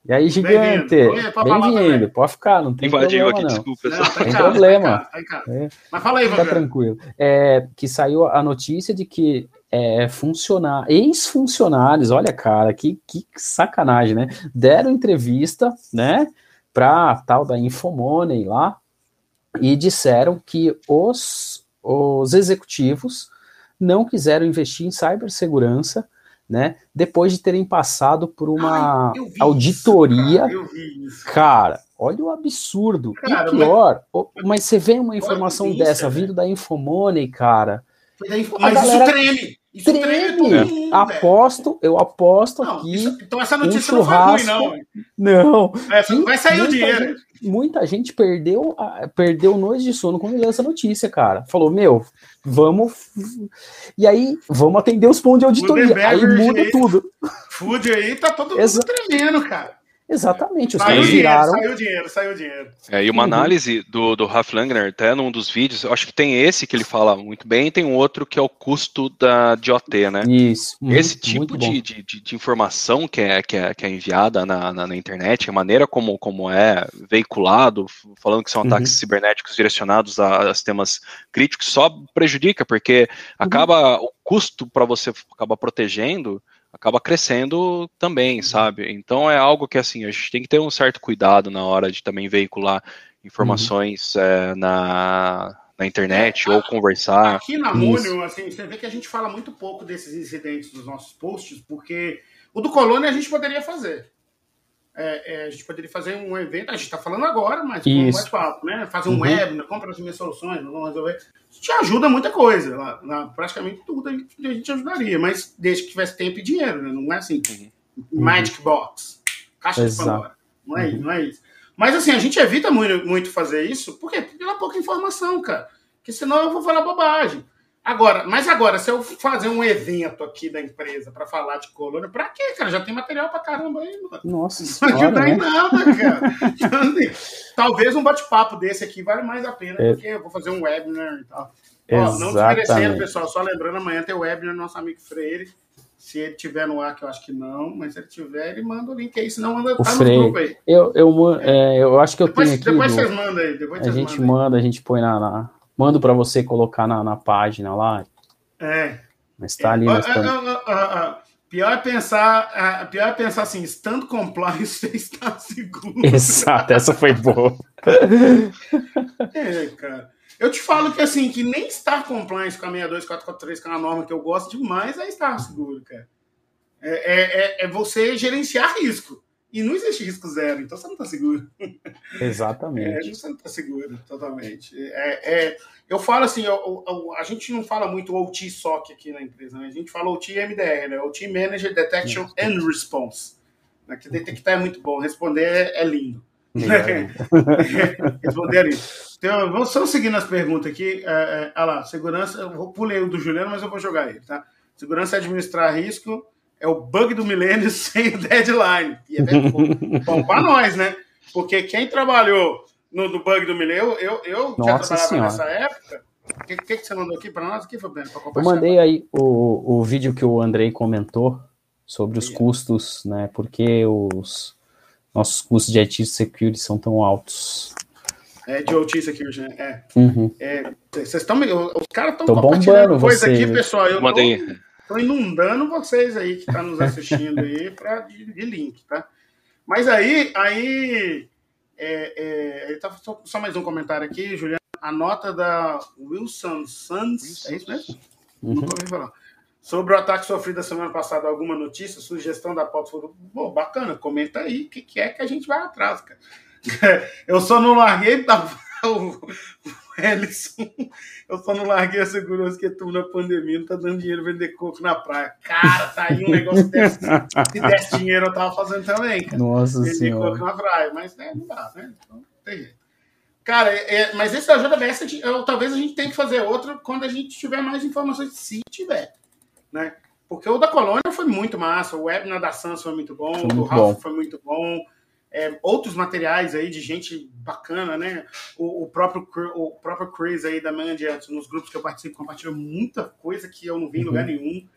e aí, gigante? Bem-vindo, pode ficar, não tem Invadiu problema. Aqui, não. Desculpa, não, tá tem problema. Tá tá é. Mas fala aí, Fica tranquilo. É, que saiu a notícia de que é, funcionar, ex-funcionários, olha, cara, que, que sacanagem, né? Deram entrevista, né, pra tal da Infomoney lá, e disseram que os, os executivos não quiseram investir em cibersegurança né? Depois de terem passado por uma Ai, auditoria. Isso, cara. cara. olha o absurdo. Cara, e pior, mas, mas você vê uma informação dessa vindo da Infomoney, cara. Mas galera... isso treme. Isso treme. mundo, aposto, eu aposto não, aqui. Isso, então essa notícia um churrasco, não foi ruim, não. Não. É, vai sair o dinheiro. Gente, muita gente perdeu, perdeu noite de sono quando leu essa notícia, cara. Falou, meu, vamos. E aí, vamos atender os pontos de auditoria. Aí muda tudo. Food aí tá todo mundo Exa tremendo, cara. Exatamente, os caras viraram. Saiu dinheiro, saiu dinheiro. É, e uma uhum. análise do, do Ralph Langner, até num dos vídeos, eu acho que tem esse que ele fala muito bem, e tem um outro que é o custo da, de OT, né? Isso. Uhum, esse tipo de, de, de, de, informação que é, que é, que é enviada na, na, na, internet, a maneira como, como é veiculado, falando que são ataques uhum. cibernéticos direcionados a, a sistemas críticos, só prejudica, porque uhum. acaba o custo para você acabar protegendo acaba crescendo também, uhum. sabe? Então é algo que assim a gente tem que ter um certo cuidado na hora de também veicular informações uhum. é, na, na internet é, ou conversar. Aqui na Múnio, assim, você vê que a gente fala muito pouco desses incidentes dos nossos posts, porque o do Colônia a gente poderia fazer é, é, a gente poderia fazer um evento, a gente está falando agora, mas como bate-papo, né? Fazer um uhum. webinar, compra as minhas soluções, vamos resolver. Isso te ajuda muita coisa, lá, lá, praticamente tudo a gente, a gente, ajudaria, mas desde que tivesse tempo e dinheiro, né? Não é assim, uhum. Magic Box, caixa Exato. de Pandora. Não é, uhum. não é isso. Mas assim, a gente evita muito, muito fazer isso, por quê? Pela pouca informação, cara. Porque senão eu vou falar bobagem. Agora, mas agora, se eu fazer um evento aqui da empresa para falar de colônia, para quê, cara? Já tem material para caramba aí, mano. Nossa, não ajuda né? em nada, cara. <laughs> Talvez um bate-papo desse aqui vale mais a pena, é. porque eu vou fazer um webinar e tal. Ó, não desmerecendo, pessoal, só lembrando, amanhã tem o webinar do nosso amigo Freire. Se ele tiver no ar, que eu acho que não, mas se ele tiver, ele manda o link aí, senão manda o tá Freire. no grupo aí. Eu, eu, é, eu acho que eu depois, tenho aqui. Depois do... vocês mandam aí. Depois a gente manda, a gente põe na, na mando para você colocar na, na página lá. É. Mas tá ali. Mas tá... Pior é pensar, pior é pensar assim, estando compliance, <laughs> você está seguro. Exato, essa foi boa. é, cara. Eu te falo que assim, que nem estar compliance com a 62443, que é uma norma que eu gosto demais, é estar seguro, cara. É, é, é, é você gerenciar risco. E não existe risco zero, então você não está seguro. <laughs> Exatamente. É, você não está seguro, totalmente. É, é, eu falo assim, eu, eu, a gente não fala muito OT SOC aqui na empresa, né? a gente fala OT MDR, né? OT Manager Detection Isso. and Response. Né? Que detectar é muito bom, responder é, é lindo. <laughs> responder é lindo. Então, vamos só seguindo as perguntas aqui. É, é, lá, segurança, eu vou pulei o do Juliano, mas eu vou jogar ele, tá? Segurança é administrar risco é o bug do milênio <laughs> sem o deadline. E é bom para <laughs> nós, né? Porque quem trabalhou no do bug do milênio, eu, eu já trabalhava senhora. nessa época. O que, que, que, você mandou aqui para nós? Aqui, Fabiano, eu mandei aí o, o vídeo que o Andrei comentou sobre os custos, né? Porque os nossos custos de IT security são tão altos. É, de OT Security, né? É. Uhum. é vocês estão. Os caras estão compartilhando coisa você. aqui, pessoal. Eu Mandei. Tô, Estou inundando vocês aí que estão tá nos <laughs> assistindo aí pra, de, de, link, tá? Mas aí, aí É, é, tá, só, só, mais um comentário aqui, Juliano. A nota da Wilson Sands, é isso mesmo? Uhum. Nunca ouvi falar. Sobre o ataque sofrido a semana passada, alguma notícia, sugestão da pauta? Pô, bacana, comenta aí o que, que, é que a gente vai atrás, cara. <laughs> Eu só não larguei da <laughs> o, Ellison, eu só não larguei a segurança que tu na pandemia não tá dando dinheiro vender coco na praia. Cara, tá aí um negócio desse. Se desse dinheiro, eu tava fazendo também, cara. Nossa vender senhora. coco na praia, mas né, não dá, né? Então, tem jeito. Cara, é, mas esse da JBS, eu, talvez a gente tenha que fazer outro quando a gente tiver mais informações, se tiver, né? Porque o da Colônia foi muito massa, o webinar da Sans foi muito bom, foi muito o do Ralph foi muito bom é, outros materiais aí de gente bacana, né? O, o, próprio, o próprio Chris aí da Mandiant, nos grupos que eu participo, compartilha muita coisa que eu não vi em lugar uhum. nenhum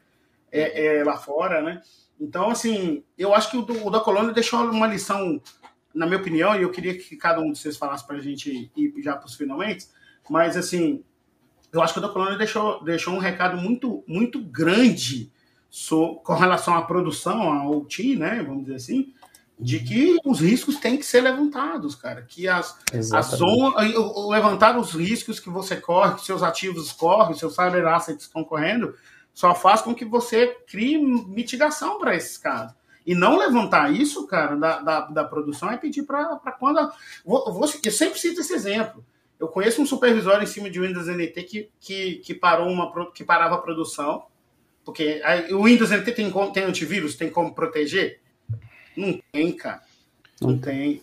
é, é, lá fora, né? Então, assim, eu acho que o, do, o da Colônia deixou uma lição, na minha opinião, e eu queria que cada um de vocês falasse para a gente ir já para os finalmente, mas, assim, eu acho que o da Colônia deixou, deixou um recado muito, muito grande so, com relação à produção, ao OT, né? Vamos dizer assim, de que os riscos têm que ser levantados, cara. Que as, as zonas, levantar os riscos que você corre, que seus ativos correm, seus cyber assets estão correndo, só faz com que você crie mitigação para esses casos. E não levantar isso, cara, da, da, da produção é pedir para quando. A, vou, vou, eu sempre cito esse exemplo. Eu conheço um supervisor em cima de Windows NT que, que, que, parou uma, que parava a produção, porque o Windows NT tem, tem antivírus, tem como proteger. Não tem, cara. Não tem.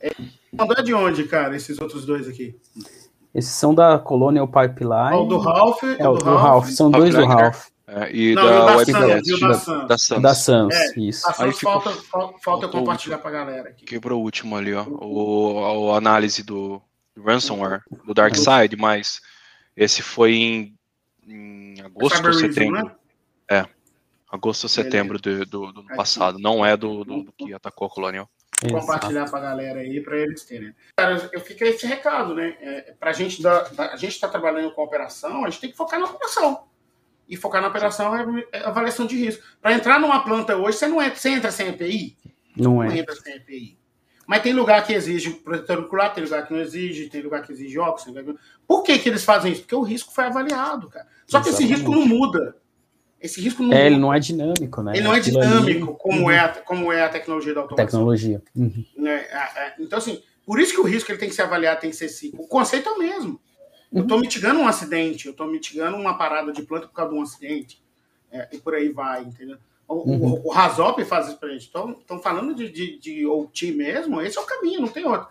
É, é de onde, cara, esses outros dois aqui? Esses são da Colonial Pipeline. o do Ralph. É, o do, Ralph. Ralph. São dois do Ralph. É, e Não, da, e da, Sans, da, Sans. Da Sans, é, isso. A Sans falta, ficou, falta eu compartilhar para a galera aqui. Quebrou o último ali, ó. O, a análise do ransomware, do Dark Side, mas esse foi em, em agosto ou setembro. Né? É, Agosto ou setembro do, do, do ano passado. Não é do, do, do, que atacou a Colonial. Compartilhar para a galera aí, para eles terem. Cara, eu fico esse recado, né? É, para gente da, da, a gente está trabalhando com operação, a gente tem que focar na operação. E focar na operação é, é avaliação de risco. Para entrar numa planta hoje, você não é, você entra sem EPI? Não é. Não entra sem EPI. Mas tem lugar que exige protetor ocular, tem lugar que não exige, tem lugar que exige óxido. Por que, que eles fazem isso? Porque o risco foi avaliado, cara. Só Exatamente. que esse risco não muda. Esse risco não. É, ele não é dinâmico, né? Ele não é dinâmico como, uhum. é, a, como é a tecnologia da automação. Tecnologia. Uhum. Né? Então, assim, por isso que o risco ele tem que ser avaliado, tem que ser ciclo. O conceito é o mesmo. Eu estou uhum. mitigando um acidente, eu estou mitigando uma parada de planta por causa de um acidente. É, e por aí vai, entendeu? O, uhum. o, o Razop faz isso pra gente. Estão falando de, de, de OT mesmo, esse é o caminho, não tem outro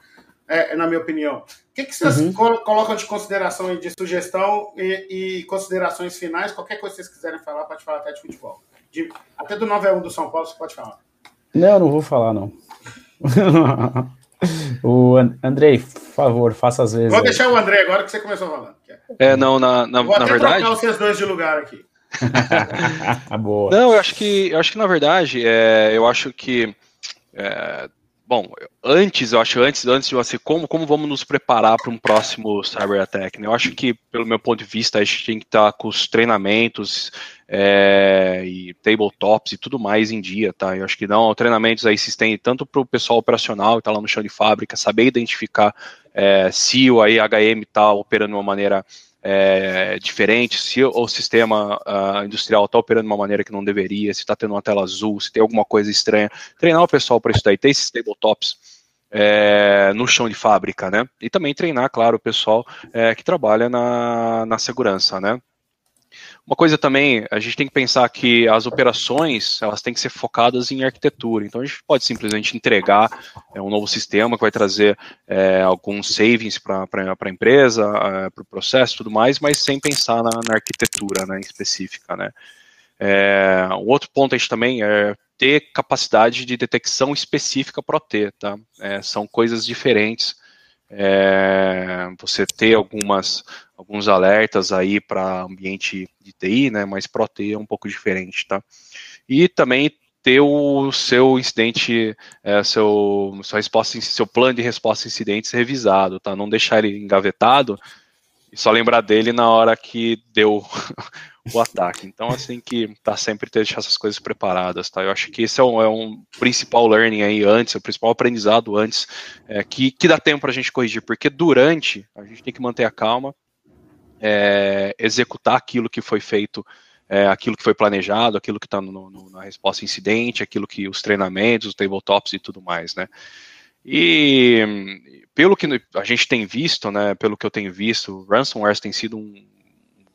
é, na minha opinião. O que, que vocês uhum. colocam de consideração de sugestão e, e, considerações finais? Qualquer coisa que vocês quiserem falar, pode falar até de futebol. De, até do 9 1 do São Paulo, você pode falar. Não, não vou falar, não. <laughs> o Andrei, por favor, faça as vezes. Vou aí. deixar o André agora que você começou falando. É, não, na, na, vou na verdade. Vou vocês dois de lugar aqui. <laughs> Boa. Não, eu acho que, eu acho que na verdade, é, eu acho que é, Bom, antes, eu acho, antes, antes de você, como, como vamos nos preparar para um próximo cyber attack? Né? Eu acho que, pelo meu ponto de vista, a gente tem que estar com os treinamentos é, e tabletops e tudo mais em dia, tá? Eu acho que não, treinamentos aí se estendem tanto para o pessoal operacional que está lá no chão de fábrica, saber identificar é, se o IHM está operando de uma maneira é, diferente, se o sistema uh, industrial está operando de uma maneira que não deveria, se está tendo uma tela azul, se tem alguma coisa estranha. Treinar o pessoal para isso daí, ter esses tabletops é, no chão de fábrica, né? E também treinar, claro, o pessoal é, que trabalha na, na segurança, né? Uma coisa também, a gente tem que pensar que as operações, elas têm que ser focadas em arquitetura. Então, a gente pode simplesmente entregar é, um novo sistema que vai trazer é, alguns savings para a empresa, é, para o processo e tudo mais, mas sem pensar na, na arquitetura né, específica. Né. É, um outro ponto a gente também é ter capacidade de detecção específica para OT, tá? É, são coisas diferentes é, você ter algumas, alguns alertas aí para ambiente de TI, né, mas para TI é um pouco diferente, tá? E também ter o seu incidente, é, seu, sua resposta, seu plano de resposta a incidentes revisado, tá? Não deixar ele engavetado e só lembrar dele na hora que deu <laughs> o ataque. Então, assim, que tá sempre ter deixar essas coisas preparadas, tá? Eu acho que esse é um, é um principal learning aí antes, é o principal aprendizado antes, é, que, que dá tempo pra gente corrigir, porque durante a gente tem que manter a calma, é, executar aquilo que foi feito, é, aquilo que foi planejado, aquilo que está na resposta incidente, aquilo que os treinamentos, os tabletops e tudo mais, né? E pelo que a gente tem visto, né, pelo que eu tenho visto, ransomware tem sido um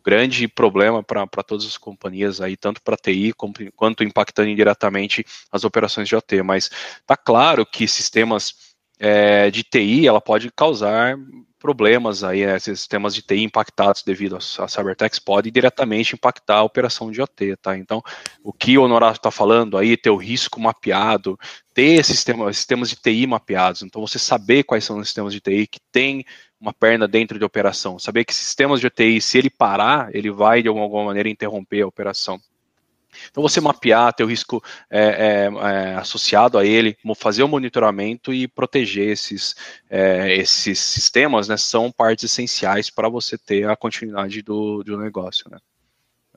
grande problema para todas as companhias aí, tanto para TI como, quanto impactando indiretamente as operações de OT. Mas tá claro que sistemas é, de TI ela pode causar problemas aí, né, esses sistemas de TI impactados devido a, cybertechs podem diretamente impactar a operação de OT, tá? Então, o que o Honorato está falando aí, ter o risco mapeado, ter sistema, sistemas de TI mapeados, então você saber quais são os sistemas de TI que tem uma perna dentro de operação, saber que sistemas de TI, se ele parar, ele vai de alguma maneira interromper a operação. Então, você mapear, ter o risco é, é, é, associado a ele, fazer o monitoramento e proteger esses, é, esses sistemas, né, são partes essenciais para você ter a continuidade do, do negócio, né.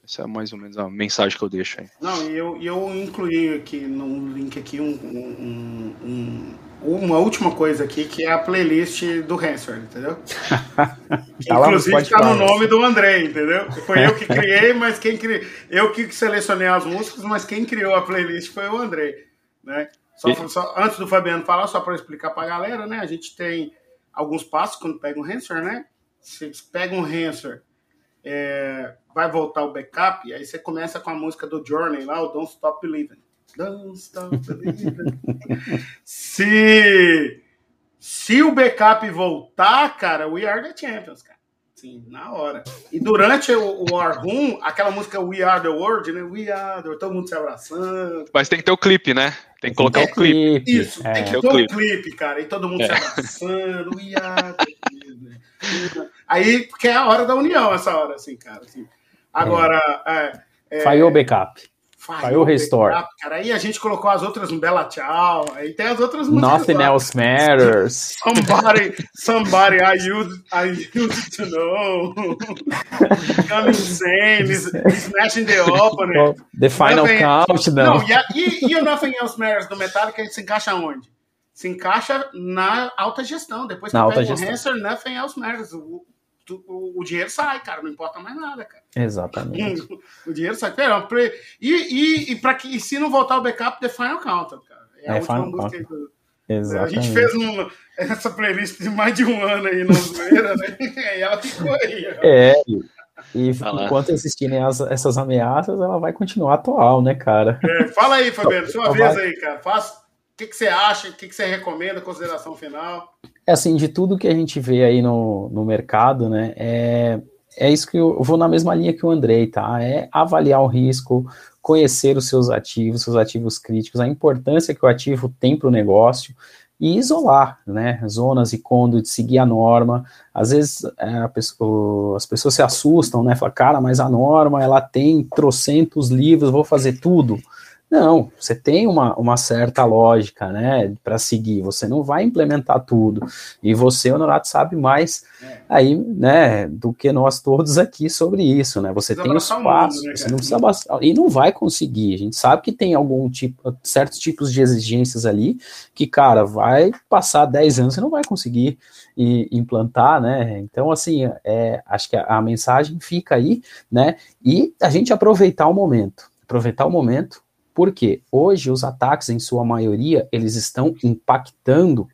Essa é mais ou menos a mensagem que eu deixo aí. Não, e eu, eu incluí aqui no link aqui um, um, um, uma última coisa aqui, que é a playlist do Hansford, entendeu? <laughs> que, tá inclusive está no nome do André, entendeu? Foi eu que criei, mas quem criou. Eu que selecionei as músicas, mas quem criou a playlist foi o André. Né? Só, e... só antes do Fabiano falar, só para explicar para a galera, né? A gente tem alguns passos quando pega um Hansford, né? Você pega um Hansford é, vai voltar o backup, aí você começa com a música do Journey lá, o Don't Stop Believing. Don't Stop Believing. se, se o backup voltar, cara, We Are the Champions, cara. Sim, na hora. E durante o, o War Room, aquela música We Are the World, né? We Are the World, todo mundo se abraçando. Mas tem que ter o clipe, né? Tem que colocar é, o clipe. Isso, é. tem que ter o clipe. clipe, cara. E todo mundo é. se abraçando. We Are the Aí, porque é a hora da união, essa hora, assim, cara. Assim. Agora. É. É, falhou o backup. Falhou o restore. Cara. Aí a gente colocou as outras no Bela Tchau. Aí tem as outras músicas. Nothing lá. else matters. <laughs> Somebody, somebody I used, I used to know. Coming insane, smashing the opener. The final nothing, count, não. e, a, e, e, o Nothing Else Matters do Metallica, se encaixa onde? Se encaixa na alta gestão. Depois que pega o Hanser, Nothing Else Matters. O, o, o, dinheiro sai, cara, não importa mais nada, cara. Exatamente. <laughs> o dinheiro sai. Pera, e, e, e, pra que, e se não voltar o backup, The Final Counter, cara. É, a é, última música do, Exatamente. A gente fez um, essa playlist de mais de um ano aí na zoeira, né? <laughs> E ela ficou aí. É, e ah enquanto existirem as, essas ameaças, ela vai continuar atual, né, cara? É, fala aí, <laughs> Fabiano, sua vez vai... aí, cara. Faça o que, que você acha? O que, que você recomenda? Consideração final? É assim, de tudo que a gente vê aí no, no mercado, né? É, é isso que eu, eu vou na mesma linha que o Andrei, tá? É avaliar o risco, conhecer os seus ativos, seus ativos críticos, a importância que o ativo tem para o negócio e isolar, né, zonas e conduits, seguir a norma. Às vezes é, pessoa, as pessoas se assustam, né, falam, cara, mas a norma, ela tem trocentos livros, vou fazer tudo. Não, você tem uma, uma certa lógica, né, para seguir. Você não vai implementar tudo. E você, Honorato, sabe mais é. aí, né, do que nós todos aqui sobre isso, né? Você tem os passos, né, você não precisa bastar, e não vai conseguir. A gente sabe que tem algum tipo, certos tipos de exigências ali que, cara, vai passar 10 anos, você não vai conseguir e, implantar, né? Então, assim, é, acho que a, a mensagem fica aí, né? E a gente aproveitar o momento. Aproveitar o momento, porque hoje os ataques, em sua maioria, eles estão impactando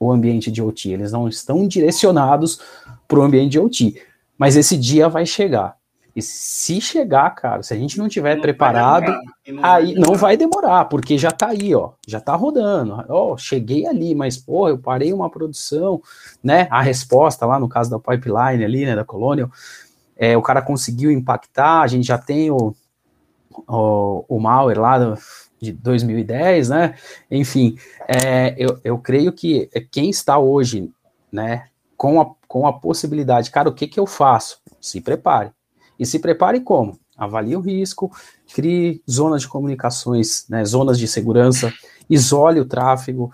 o ambiente de OT, eles não estão direcionados para o ambiente de OT. Mas esse dia vai chegar. E se chegar, cara, se a gente não tiver não preparado, não aí não vai demorar, porque já tá aí, ó, já tá rodando. Ó, cheguei ali, mas pô, eu parei uma produção, né? A resposta lá no caso da pipeline ali, né, da Colonial, é, o cara conseguiu impactar, a gente já tem o, o, o malware lá do, de 2010, né? Enfim, é, eu, eu creio que quem está hoje, né, com a, com a possibilidade, cara, o que, que eu faço? Se prepare. E se prepare como? Avalie o risco, crie zonas de comunicações, né, zonas de segurança, isole o tráfego,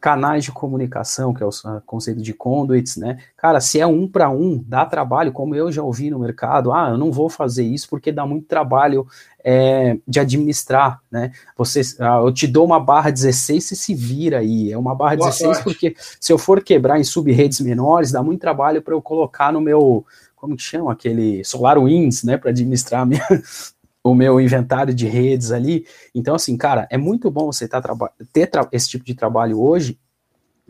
canais de comunicação, que é o conceito de conduits, né? Cara, se é um para um, dá trabalho, como eu já ouvi no mercado, ah, eu não vou fazer isso porque dá muito trabalho é, de administrar, né? Você, ah, eu te dou uma barra 16, você se vira aí. É uma barra Boa 16 sorte. porque se eu for quebrar em sub-redes menores, dá muito trabalho para eu colocar no meu, como que chama aquele SolarWinds, né, para administrar minha, <laughs> o meu inventário de redes ali. Então, assim, cara, é muito bom você tá, ter esse tipo de trabalho hoje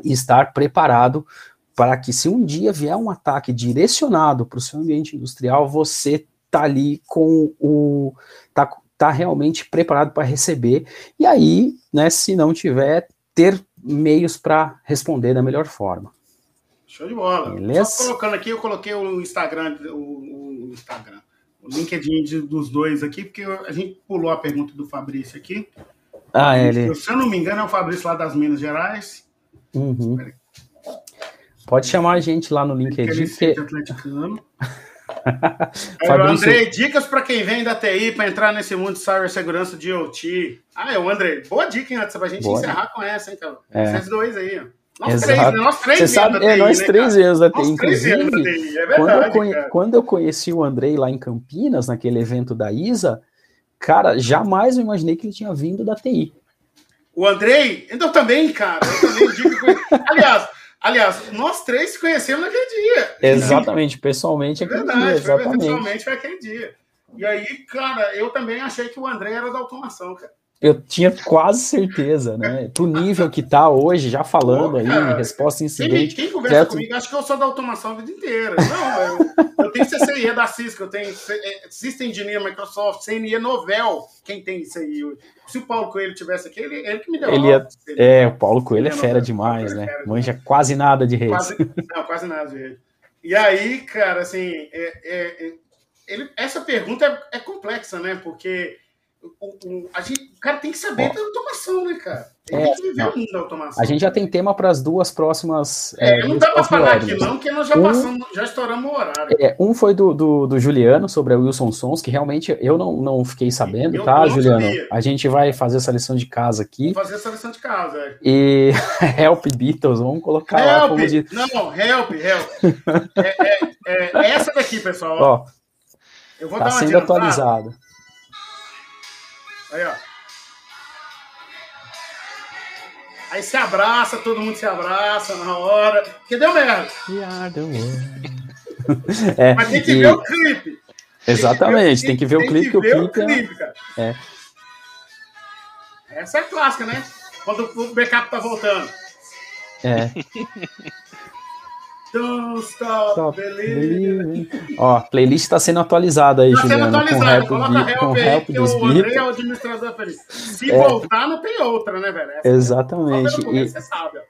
e estar preparado para que se um dia vier um ataque direcionado para o seu ambiente industrial, você tá ali com o tá, tá realmente preparado para receber. E aí, né, se não tiver, ter meios para responder da melhor forma. Show de bola. Beleza? Só colocando aqui, eu coloquei o Instagram, o, o Instagram o LinkedIn de, dos dois aqui, porque a gente pulou a pergunta do Fabrício aqui. Ah, é, ele. Se eu não me engano, é o Fabrício lá das Minas Gerais. Uhum. Pode chamar a gente lá no LinkedIn. Que... atleticano. André, dicas para quem vem da TI para entrar nesse mundo de cibersegurança de OT. Ah, é o André. Boa dica, hein, antes pra gente boa, encerrar com essa, então. É. Esses dois aí, ó. Nós Exato. três, né? nós três Você sabe, é, nós né, três anos da TI, inclusive. É verdade, quando, eu conhe... quando eu conheci o Andrei lá em Campinas, naquele evento da ISA, cara, jamais eu imaginei que ele tinha vindo da TI. O Andrei, eu também, cara. Eu também digo. <laughs> Aliás, aliás, nós três se conhecemos naquele dia. Exatamente, pessoalmente aquele verdade, dia. Exatamente. Pessoalmente foi aquele dia. E aí, cara, eu também achei que o André era da automação, cara eu tinha quase certeza, né? Pro nível que tá hoje, já falando Pô, aí, resposta incidente. Quem, quem conversa certo? comigo, acho que eu sou da automação a vida inteira. Não, eu, eu tenho CCIE da Cisco, eu tenho é, System Engineer, Microsoft, CNE Novel. Quem tem isso aí hoje? Se o Paulo Coelho tivesse aqui, ele, ele que me deu ele é, é, o Paulo Coelho é fera demais, né? É Manja quase nada de redes. Quase, não, quase nada de redes. E aí, cara, assim, é, é, ele, essa pergunta é, é complexa, né? Porque o, o, a gente, o cara tem que saber da automação, né, cara? Ele é, tem que viver não. o mundo da automação. A gente já tem tema para as duas próximas. É, é não dá para falar aqui, não, porque nós já um, passamos, já estouramos o horário. É, um foi do, do, do, Juliano sobre a Wilson Sons, que realmente eu não, não fiquei sabendo, eu, tá, Juliano? Sabia. A gente vai fazer essa lição de casa aqui. Vou fazer essa lição de casa, é. E <laughs> Help Beatles, vamos colocar help. lá como de... Não, help, help. <laughs> é, é, é essa daqui, pessoal. Ó, eu vou tá dar uma sendo atualizado. Aí, ó. Aí se abraça, todo mundo se abraça na hora. Porque deu merda. <laughs> é, Mas tem que e... ver o clipe. Exatamente, tem que ver, tem que ver o clipe, que, que o clipe, o clipe cara. É... Essa é a clássica, né? Quando o backup tá voltando. É. <laughs> Don't stop, stop believing. Ó, a playlist está sendo atualizada aí, tá Juliano. Sendo atualizada. Com Coloca help, com help aí, o André é o administrador feliz. Se é. voltar, não tem outra, né, velho? Essa Exatamente.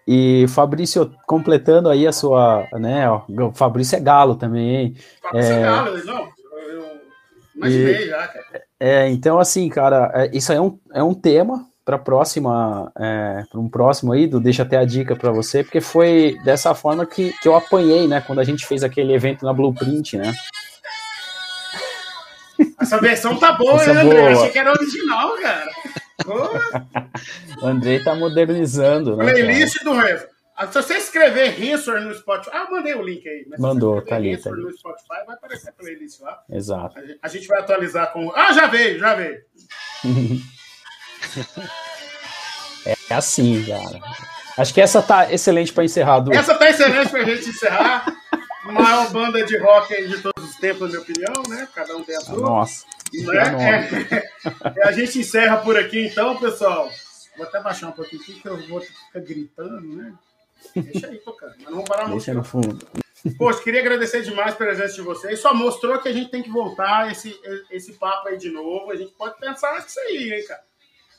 E, e, Fabrício, completando aí a sua, né, ó, o Fabrício é galo também, hein? Fabrício é, é galo, não, eu imaginei e, já, cara. É, então, assim, cara, é, isso aí é um, é um tema, para próxima, é, para um próximo aí, do deixa até a dica para você, porque foi dessa forma que, que eu apanhei, né, quando a gente fez aquele evento na Blueprint, né? Essa versão tá boa, Essa hein, André? Boa. Achei que era original, cara. o <laughs> Andrei tá modernizando, né? Playlist cara? do Revo. Ah, se você escrever Rinsor no Spotify, ah, mandei o link aí. Mandou, tá ali, tá ali. no Spotify, vai aparecer a playlist lá. Exato. A gente vai atualizar com. Ah, já veio, já veio. <laughs> É assim, cara. Acho que essa tá excelente para encerrar. Du. Essa tá excelente para a gente encerrar. Maior banda de rock de todos os tempos, na minha opinião, né? Cada um tem a sua. Nossa. Né? É, a gente encerra por aqui, então, pessoal. Vou até baixar um pouquinho aqui, que eu vou ficar gritando, né? Deixa aí tocando, mas não vou parar. Deixa no fundo. Poxa, queria agradecer demais pela presença de vocês. Só mostrou que a gente tem que voltar esse, esse papo aí de novo. A gente pode pensar nisso aí, hein, cara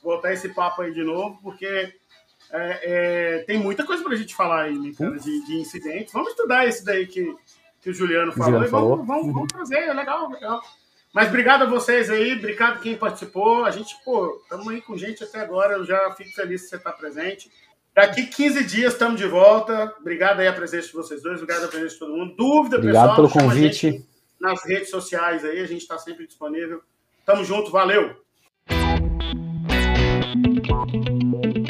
voltar esse papo aí de novo, porque é, é, tem muita coisa para a gente falar aí, né, cara, de, de, incidentes. Vamos estudar esse daí que, que o Juliano falou Juliano e vamos, falou. vamos, vamos trazer, é legal, legal. Mas obrigado a vocês aí, obrigado quem participou. A gente, pô, estamos aí com gente até agora, eu já fico feliz que você está presente. Daqui 15 dias estamos de volta. Obrigado aí a presença de vocês dois, obrigado a presença de todo mundo. Dúvida, obrigado pessoal, pelo convite. Nas redes sociais aí, a gente está sempre disponível. Tamo junto, valeu! Thank you.